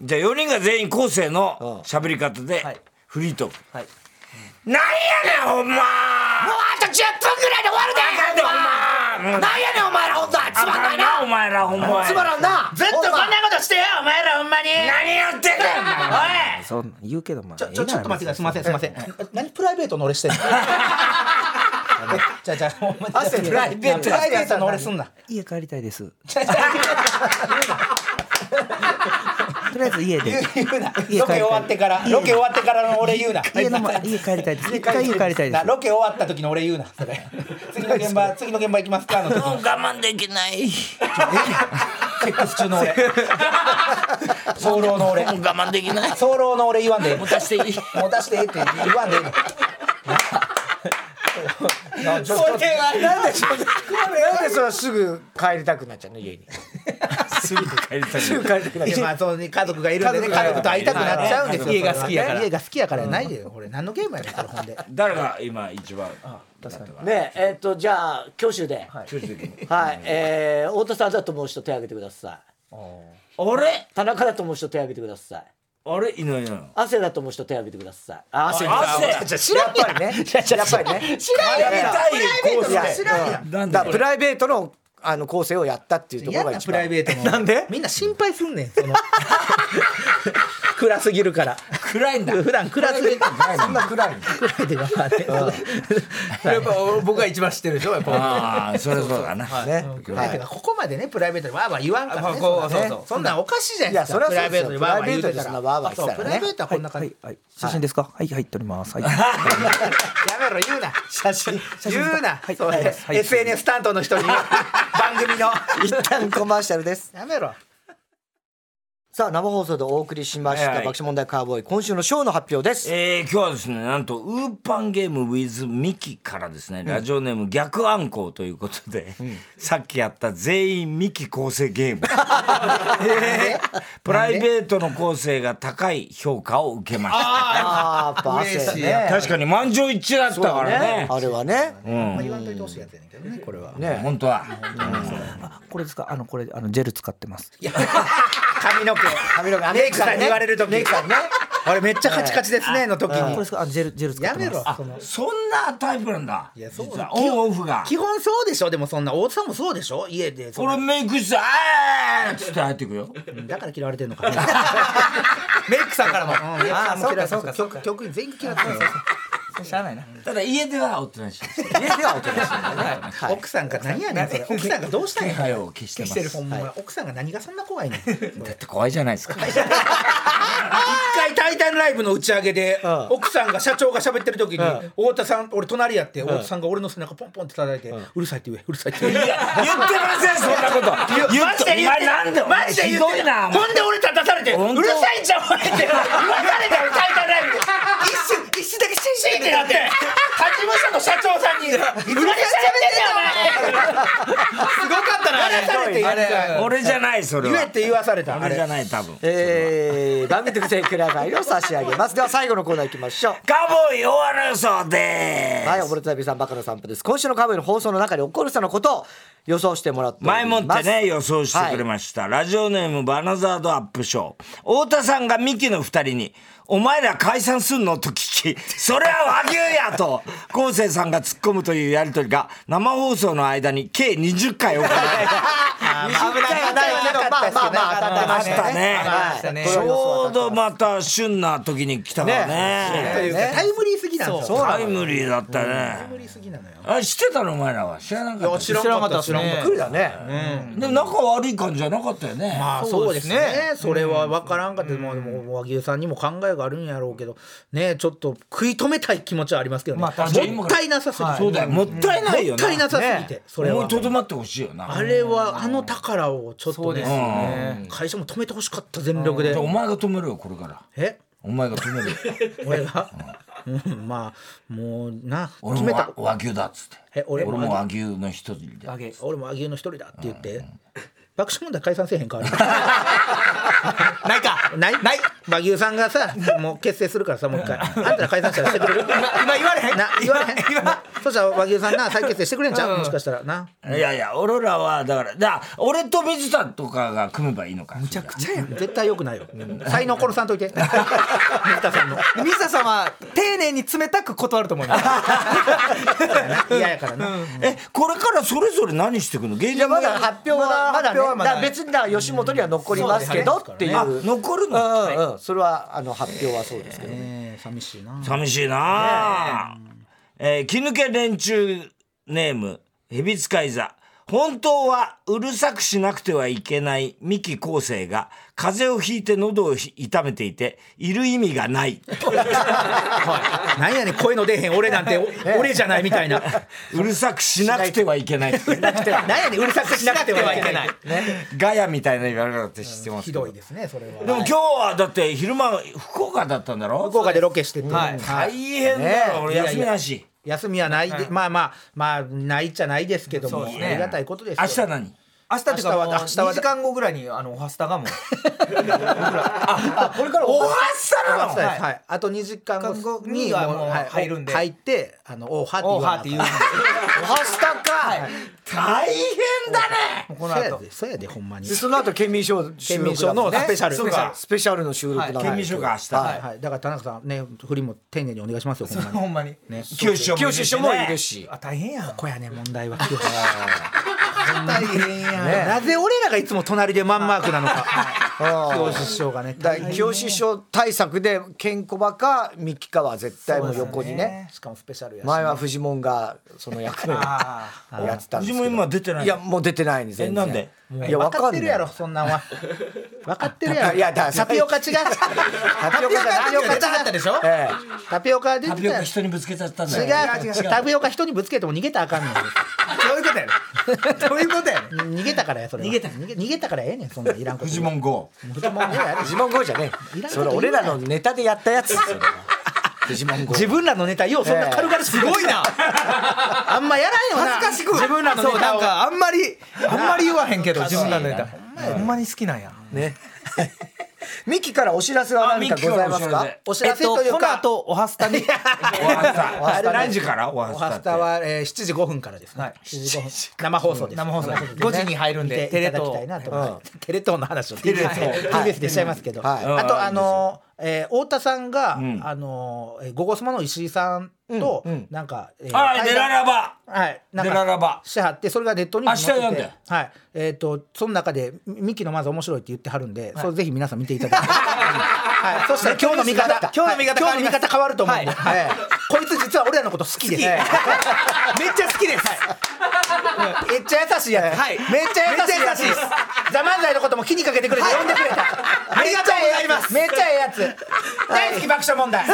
Speaker 2: じゃあ4人が全員構成の喋り方で
Speaker 3: はい。
Speaker 2: フリートーク、
Speaker 3: はい。
Speaker 2: なんやねんほんま
Speaker 3: もうあと10分ぐらいで終わるで。
Speaker 2: もう
Speaker 3: なんやねんお前らほんと。つまんないな。
Speaker 2: お前らほんま
Speaker 1: つまらんな。
Speaker 3: ずっとこんなことしてよお前らほんまに。
Speaker 2: 何やってんだよ。お前
Speaker 3: お
Speaker 4: そう言うけどま
Speaker 3: ちょちょちょっと待ってください。すみませんすみません。何プライベートの俺してんの？じゃあじゃあほんまに
Speaker 1: 汗プライベート。
Speaker 3: プライベートの俺すんな。
Speaker 4: 家帰りたいです
Speaker 5: とりあえず家で。
Speaker 3: 言うな。ロケ終わってからロケ終わってからの俺言うな。
Speaker 5: 家の 家帰りたいです。一回家帰りたいです。
Speaker 3: なロケ終わった時の俺言うな。それ。次の現場次の現場行きますかの時。
Speaker 2: もう我慢できない。
Speaker 3: セックス中の俺。早漏の俺。
Speaker 2: もう我慢できない。
Speaker 3: 早漏の俺言わんで。ええ
Speaker 2: 持たしていい。
Speaker 3: 持たしてええって言わんで。な
Speaker 1: んでそすぐ帰りたくなっちゃうの家に
Speaker 2: すぐ帰りたい
Speaker 1: すぐ帰りたくな
Speaker 4: まあそうね家族がいるんでね。家族と会いたくなっちゃうんですよ
Speaker 3: 家が好きやから
Speaker 4: 家が好きやからやないでよ。これ何のゲームやねんこれほんで。
Speaker 2: 誰が今一番
Speaker 1: ねええっとじゃあ挙手で。
Speaker 2: 挙手的に
Speaker 1: はい。えー太田さんだと思う人手挙げてください。
Speaker 2: あれ？
Speaker 1: 田中だと思う人手挙げてください。
Speaker 2: あれ？いないな
Speaker 1: 汗だと思う人手挙げてください。あ汗
Speaker 2: 汗
Speaker 1: じゃやっぱりね。やっぱりね。
Speaker 3: 知らんやん。
Speaker 2: やりたいコース
Speaker 1: いや
Speaker 2: で。
Speaker 3: 知らんやん。
Speaker 1: プライベートのあの構成をやったっていうところが一番。
Speaker 4: ライベートの
Speaker 1: なんで？
Speaker 4: みんな心配すんねんその。暗すぎるから
Speaker 2: 暗いんだ。
Speaker 4: 普段暗すぎる。
Speaker 1: そんな暗いの？
Speaker 4: 暗いでまあねやっぱ僕が一番知ってるでしょ？やっぱ。
Speaker 2: ああそれそうだな。
Speaker 1: ね。
Speaker 4: だけどここまでねプライベートでわーわー言わんからねそんなね。
Speaker 3: そうそう
Speaker 4: そんなんおかしいじゃないですか。プライベートでわーわー言うてた
Speaker 1: ら
Speaker 4: プライベートはこんな感じ。
Speaker 5: はい写真ですか？はい。入っております。はい。
Speaker 4: やめろ言うな。
Speaker 1: 写真。
Speaker 4: 言うな。SNS 担当の人に。番組の。
Speaker 1: 一旦コマーシャルです。
Speaker 4: やめろ
Speaker 1: さあ生放送でお送りしました
Speaker 2: はいはい。
Speaker 1: 爆笑問題カーボーイ今週のショーの発表です。
Speaker 2: えー、今日はですねなんとウーパンゲーム with ミキからですね、ラジオネーム逆暗号ということで、さっきやった全員ミキ構成ゲーム、プライベートの構成が高い評価を受けました。
Speaker 1: ああやっぱ汗
Speaker 4: 嬉しい
Speaker 1: ね。
Speaker 2: 確かに満場一致だったからね。
Speaker 1: あれはね。
Speaker 4: まあ言わんといてほしいやつやねんけどねこれは。
Speaker 1: ね
Speaker 2: 本当は、
Speaker 5: あこれですかあのこれあのジェル使ってます
Speaker 4: 髪の毛
Speaker 1: 髪の毛
Speaker 4: メイクさんに言われる時。
Speaker 1: メイクさんね。
Speaker 4: あれめっちゃカチカチですねの時
Speaker 5: これ
Speaker 4: に。
Speaker 5: ですかあのジェルジェル使っ
Speaker 4: やめ
Speaker 5: てます。
Speaker 4: ろ。そ
Speaker 2: んなタイプなんだ。
Speaker 4: やそう。
Speaker 2: 実はオンオフが。
Speaker 4: 基本そうでしょ？でもそんな大津さんもそうでしょ？家で。そ
Speaker 2: これ
Speaker 4: の
Speaker 2: メイクして「あーっつって入ってくよ。
Speaker 4: だから嫌われてんのかメイクさんからも、うん、ああそうかそうかそうか。局員全員嫌ってるしゃあないな。
Speaker 2: ただ家ではおとなしい
Speaker 1: 家ではおとなしいんだね。はい。
Speaker 3: 奥さんが何やねんそれ。奥さんがどうしたんや？
Speaker 2: を消してます
Speaker 3: してるほんま奥さんが何がそんな怖いね
Speaker 2: だって怖いじゃないですか。
Speaker 3: 回「タイタンライブ」の打ち上げで
Speaker 1: ん。
Speaker 3: 奥さんが社長が喋ってる時に
Speaker 1: ん。
Speaker 3: 太田さん俺隣やって太田さんが俺の背中ポンポンって叩いてうるさいって言えうるさいって言え。
Speaker 2: 言ってませんそんなこと。言
Speaker 3: マジで言って
Speaker 2: お前なんでお前
Speaker 3: マジで
Speaker 2: ひ
Speaker 3: 言って
Speaker 2: どいなお前。
Speaker 3: ほんで俺立たされて「うるさいんちゃうお前」って。言わされたよタイタンライブで一瞬一瞬だけシンシンってなって。他事務所の社長さんに「いつまで喋ってんねんお前」すごかったなあれされて
Speaker 1: あれ
Speaker 2: 俺じゃないそれは。
Speaker 3: 言えって言わされたあれ
Speaker 2: 俺じゃない多分。
Speaker 1: えー、番組特製クラファイルを差し上げます。では最後のコーナー行きましょう。
Speaker 2: カウボーイ大穴予想で
Speaker 1: はい、
Speaker 2: す
Speaker 1: おぼれたびさんバカの散歩です。今週のカーボーイの放送の中で起こる人のことを予想してもらって。
Speaker 2: 前もってね予想してくれました、ラジオネームバナザードアップショー。太田さんがミキの二人に「お前ら解散すんの?」と聞き「それは和牛や!」と。昴生さんが突っ込むというやり取りが生放送の間に計20回行われ
Speaker 1: 危ないはないけど、まあまあまあ当たましたね。
Speaker 2: ちょうどまた旬な時に来たから
Speaker 3: と
Speaker 2: ね
Speaker 3: タイムリーすぎなんですよ。
Speaker 2: タイムリーだったね。
Speaker 3: タイムリーすぎなのよ。
Speaker 2: あ知ってたの？お前らは知らなかった。
Speaker 3: 知らんかった知らんかった
Speaker 1: びっくりだね。
Speaker 2: でも仲悪い感じじゃなかったよね。
Speaker 3: まあそうですね。それは分からんかって、もうでも和牛さんにも考えがあるんやろうけどねちょっと食い止めたい気持ちはありますけどね、
Speaker 4: まあ
Speaker 3: もったいなさすぎて、
Speaker 2: そうだよもったいないよな。
Speaker 3: もったいなさすぎて、それ
Speaker 2: 思
Speaker 3: はい
Speaker 2: とどまってほしいよな。
Speaker 3: あれはあの宝をちょっとね。
Speaker 4: ね。
Speaker 3: 会社も止めてほしかった全力で。
Speaker 2: お前が止めるよこれから。
Speaker 3: え？
Speaker 2: お前が止めるよ。
Speaker 3: 俺が、うん、まあもうな
Speaker 2: 俺
Speaker 3: 決めた。
Speaker 2: も和和牛だっつって。
Speaker 3: え俺も
Speaker 2: 俺も和牛の一人で。
Speaker 3: 俺も和牛の一人だって言って、爆笑問題解散せえへんかあれ。
Speaker 4: ないか。
Speaker 3: ない？ない。和牛さんがさもう結成するからさもう一回。あんたら解散したらしてくれる？
Speaker 4: 今言われへん。
Speaker 3: な言われへん？なそしたら和牛さんな再結成してくれんちゃう、もしかしたら。な。い
Speaker 2: やいや俺らはだからだから俺と水田とかが組めばいいのかむちゃくちゃ
Speaker 3: 絶対よくないよ。才能殺さんといて。水田さんの
Speaker 4: 水田さんは丁寧に冷たく断ると思います
Speaker 3: 嫌やからな、
Speaker 2: えこれからそれぞれ何してくの？芸人が
Speaker 1: まだ発表はまだね、
Speaker 4: はまだ
Speaker 1: 別にだ吉本には残りますけどっていう。
Speaker 2: あ残る
Speaker 1: う
Speaker 2: の、
Speaker 1: んうん。うん、それはあの発表はそうですけど
Speaker 3: 寂しいな。
Speaker 2: 寂しいな。あ、え。ー、気抜け連中ネームヘビ使い座本当はうるさくしなくてはいけない三木昴生が風邪をひいて喉を痛めていている意味がない。
Speaker 3: なんやねん声の出えへん俺なんてお俺じゃないみたいな。
Speaker 2: うるさくしなくてはいけない。って
Speaker 3: なんやねんうるさくしなくてはいけない。
Speaker 2: ガヤみたいな言われ方してます
Speaker 3: ひ
Speaker 2: けど
Speaker 3: どいですねそれは。
Speaker 2: でも今日はだって昼間福岡だったんだろ？
Speaker 3: 福岡でロケしてて、
Speaker 4: はい。
Speaker 2: 大変だよ、俺休みなし
Speaker 3: 休みはないで、まあまあまあないっちゃないですけども、
Speaker 4: そうですね。
Speaker 3: ありがたいことですよ。
Speaker 2: 明日何？
Speaker 4: 明日っていうかもう
Speaker 3: 明日は明日は
Speaker 4: 2時間後ぐらいにあのおはスタがもう。
Speaker 1: これから。
Speaker 2: おはっさ
Speaker 3: はい
Speaker 2: なの？
Speaker 3: はい、あと2時間後に
Speaker 4: 入るんで
Speaker 3: 入ってあの
Speaker 4: お
Speaker 3: わな
Speaker 4: はって言うんで。
Speaker 1: おはスタか。
Speaker 2: 大変だね。
Speaker 4: この後。
Speaker 3: そうやでそうやでほんまに。
Speaker 1: でその後県民賞収
Speaker 3: 県民賞のスペシャル
Speaker 1: スペシャルの収録だ
Speaker 2: 県民賞が明日、
Speaker 3: はい。はい。だから田中さんね振りも丁寧にお願いしますよほんまに。
Speaker 4: ほんまに。
Speaker 3: ね。
Speaker 2: 清志師匠も
Speaker 1: 清志師匠もいるし。
Speaker 4: あ大変や
Speaker 3: ここやね問題は。
Speaker 4: 大変や
Speaker 3: なぜ俺らがいつも隣でマンマークなのか。
Speaker 1: うん。
Speaker 3: 教師師匠がね
Speaker 1: だ清志師匠対策でケンコバかミキかは絶対もう横にね。
Speaker 3: しかもスペシャルやし
Speaker 1: 前はフジモンがその役目を
Speaker 4: あ
Speaker 1: やってたんですけど。
Speaker 2: フジモン今出てない
Speaker 1: いやもう出てないんです
Speaker 2: えなんで？
Speaker 1: いやわ
Speaker 3: 分かってるやろそんなんは。分かってるやろ。
Speaker 1: いやだ
Speaker 3: タピオカ違う？タピオカタピオカ
Speaker 4: 出てはったでしょ？
Speaker 1: え
Speaker 3: タピオカ出
Speaker 2: タピオカ人にぶつけちゃったんだよ。
Speaker 3: 違う違う。タピオカ人にぶつけても逃げたらあかんねん
Speaker 4: どういうことやね。ん どういうことやねん。
Speaker 3: 逃げたからやそれは。
Speaker 4: 逃げた
Speaker 3: 逃げ逃げたからええねんそんなんいらんこと。
Speaker 2: フジモン GO
Speaker 3: フジモンや
Speaker 1: え。フジモン GO じゃねえそれ俺らのネタでやったやつ。ですよフジモン GO
Speaker 3: 自分らのネタよう。そんな軽々
Speaker 4: すごいな。
Speaker 3: あんまやらんよな。
Speaker 4: 恥ずかしく
Speaker 3: 自分らのネ
Speaker 4: そうなん
Speaker 3: タを
Speaker 4: かあんまりあんまり言わへんけど自分らのネタ。ほんまに好きなんや。
Speaker 1: ね ミキからお知らせは何かございますか？
Speaker 3: お知らせ。という
Speaker 4: この
Speaker 3: か
Speaker 4: 後おはスタに。
Speaker 2: おはスタ何時からおは
Speaker 3: お
Speaker 2: スタ
Speaker 3: はスタは、えー、7時5分からですね、
Speaker 4: はい。
Speaker 3: 7時5分。生放送です。
Speaker 4: 生放送。
Speaker 3: で
Speaker 4: 5時に入るんで
Speaker 3: 見ていただきたいなと思いますテレ東の話を TBS, でしちゃいますけど、
Speaker 1: はい。
Speaker 3: あとあのーえー太田さんが、
Speaker 2: ん。
Speaker 3: あのーえーゴゴスマの石井さんと、なんか、えー
Speaker 2: あデララバ。
Speaker 3: はい。なん
Speaker 2: デララ
Speaker 3: か
Speaker 2: バ。
Speaker 3: してはってそれがネットに
Speaker 2: 明日読んで。
Speaker 3: はい。えっ、とその中でミキのまず面白いって言ってはるんで、それぜひ皆さん見ていただいて。はい。そしたら今日の見方。
Speaker 4: 今日の見方
Speaker 3: はい。今日の見方変わると思うんで、
Speaker 4: はい。
Speaker 3: はいこいつ実は俺らのこと好きです。めっちゃ好きです。めっちゃ優しいやつ。
Speaker 4: はい。
Speaker 3: めっちゃ優しいやつ。
Speaker 4: めっちゃ優しいです。
Speaker 3: ザ・漫才のことも気にかけてくれて呼んでくれた。めっちゃええやつめっちゃええやつ。大好き爆笑問題。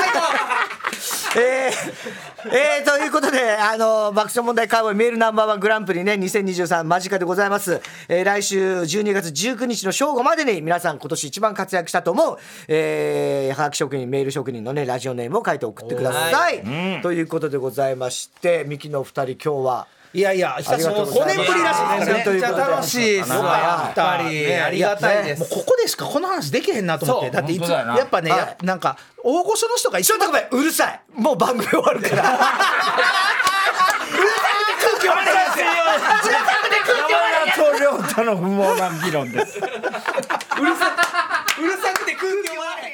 Speaker 1: えー、えー、ということで、あの、爆笑問題カーボーイメールナンバーワングランプリね、2023間近でございます。えー、来週12月19日の正午までに皆さん今年一番活躍したと思う、えー、はがき職人、メール職人のね、ラジオネームを書いて送ってください。、ということでございましてミキの二人今日は
Speaker 3: いやいや、久しぶり。五年ぶりらしいですね。
Speaker 1: めっちゃ
Speaker 4: 楽しいっすやっぱり。ありがたいです。
Speaker 3: もうここでしかこの話できへんなと思って。だっていつ、やっぱね、なんか、大御所の人が一
Speaker 1: 緒に、うるさい。もう番組終わるから。
Speaker 2: うるさく
Speaker 3: て空気読ないですよ。うるさくて空気
Speaker 2: 読ない。の不毛な議論です。うるさくて空気読ない。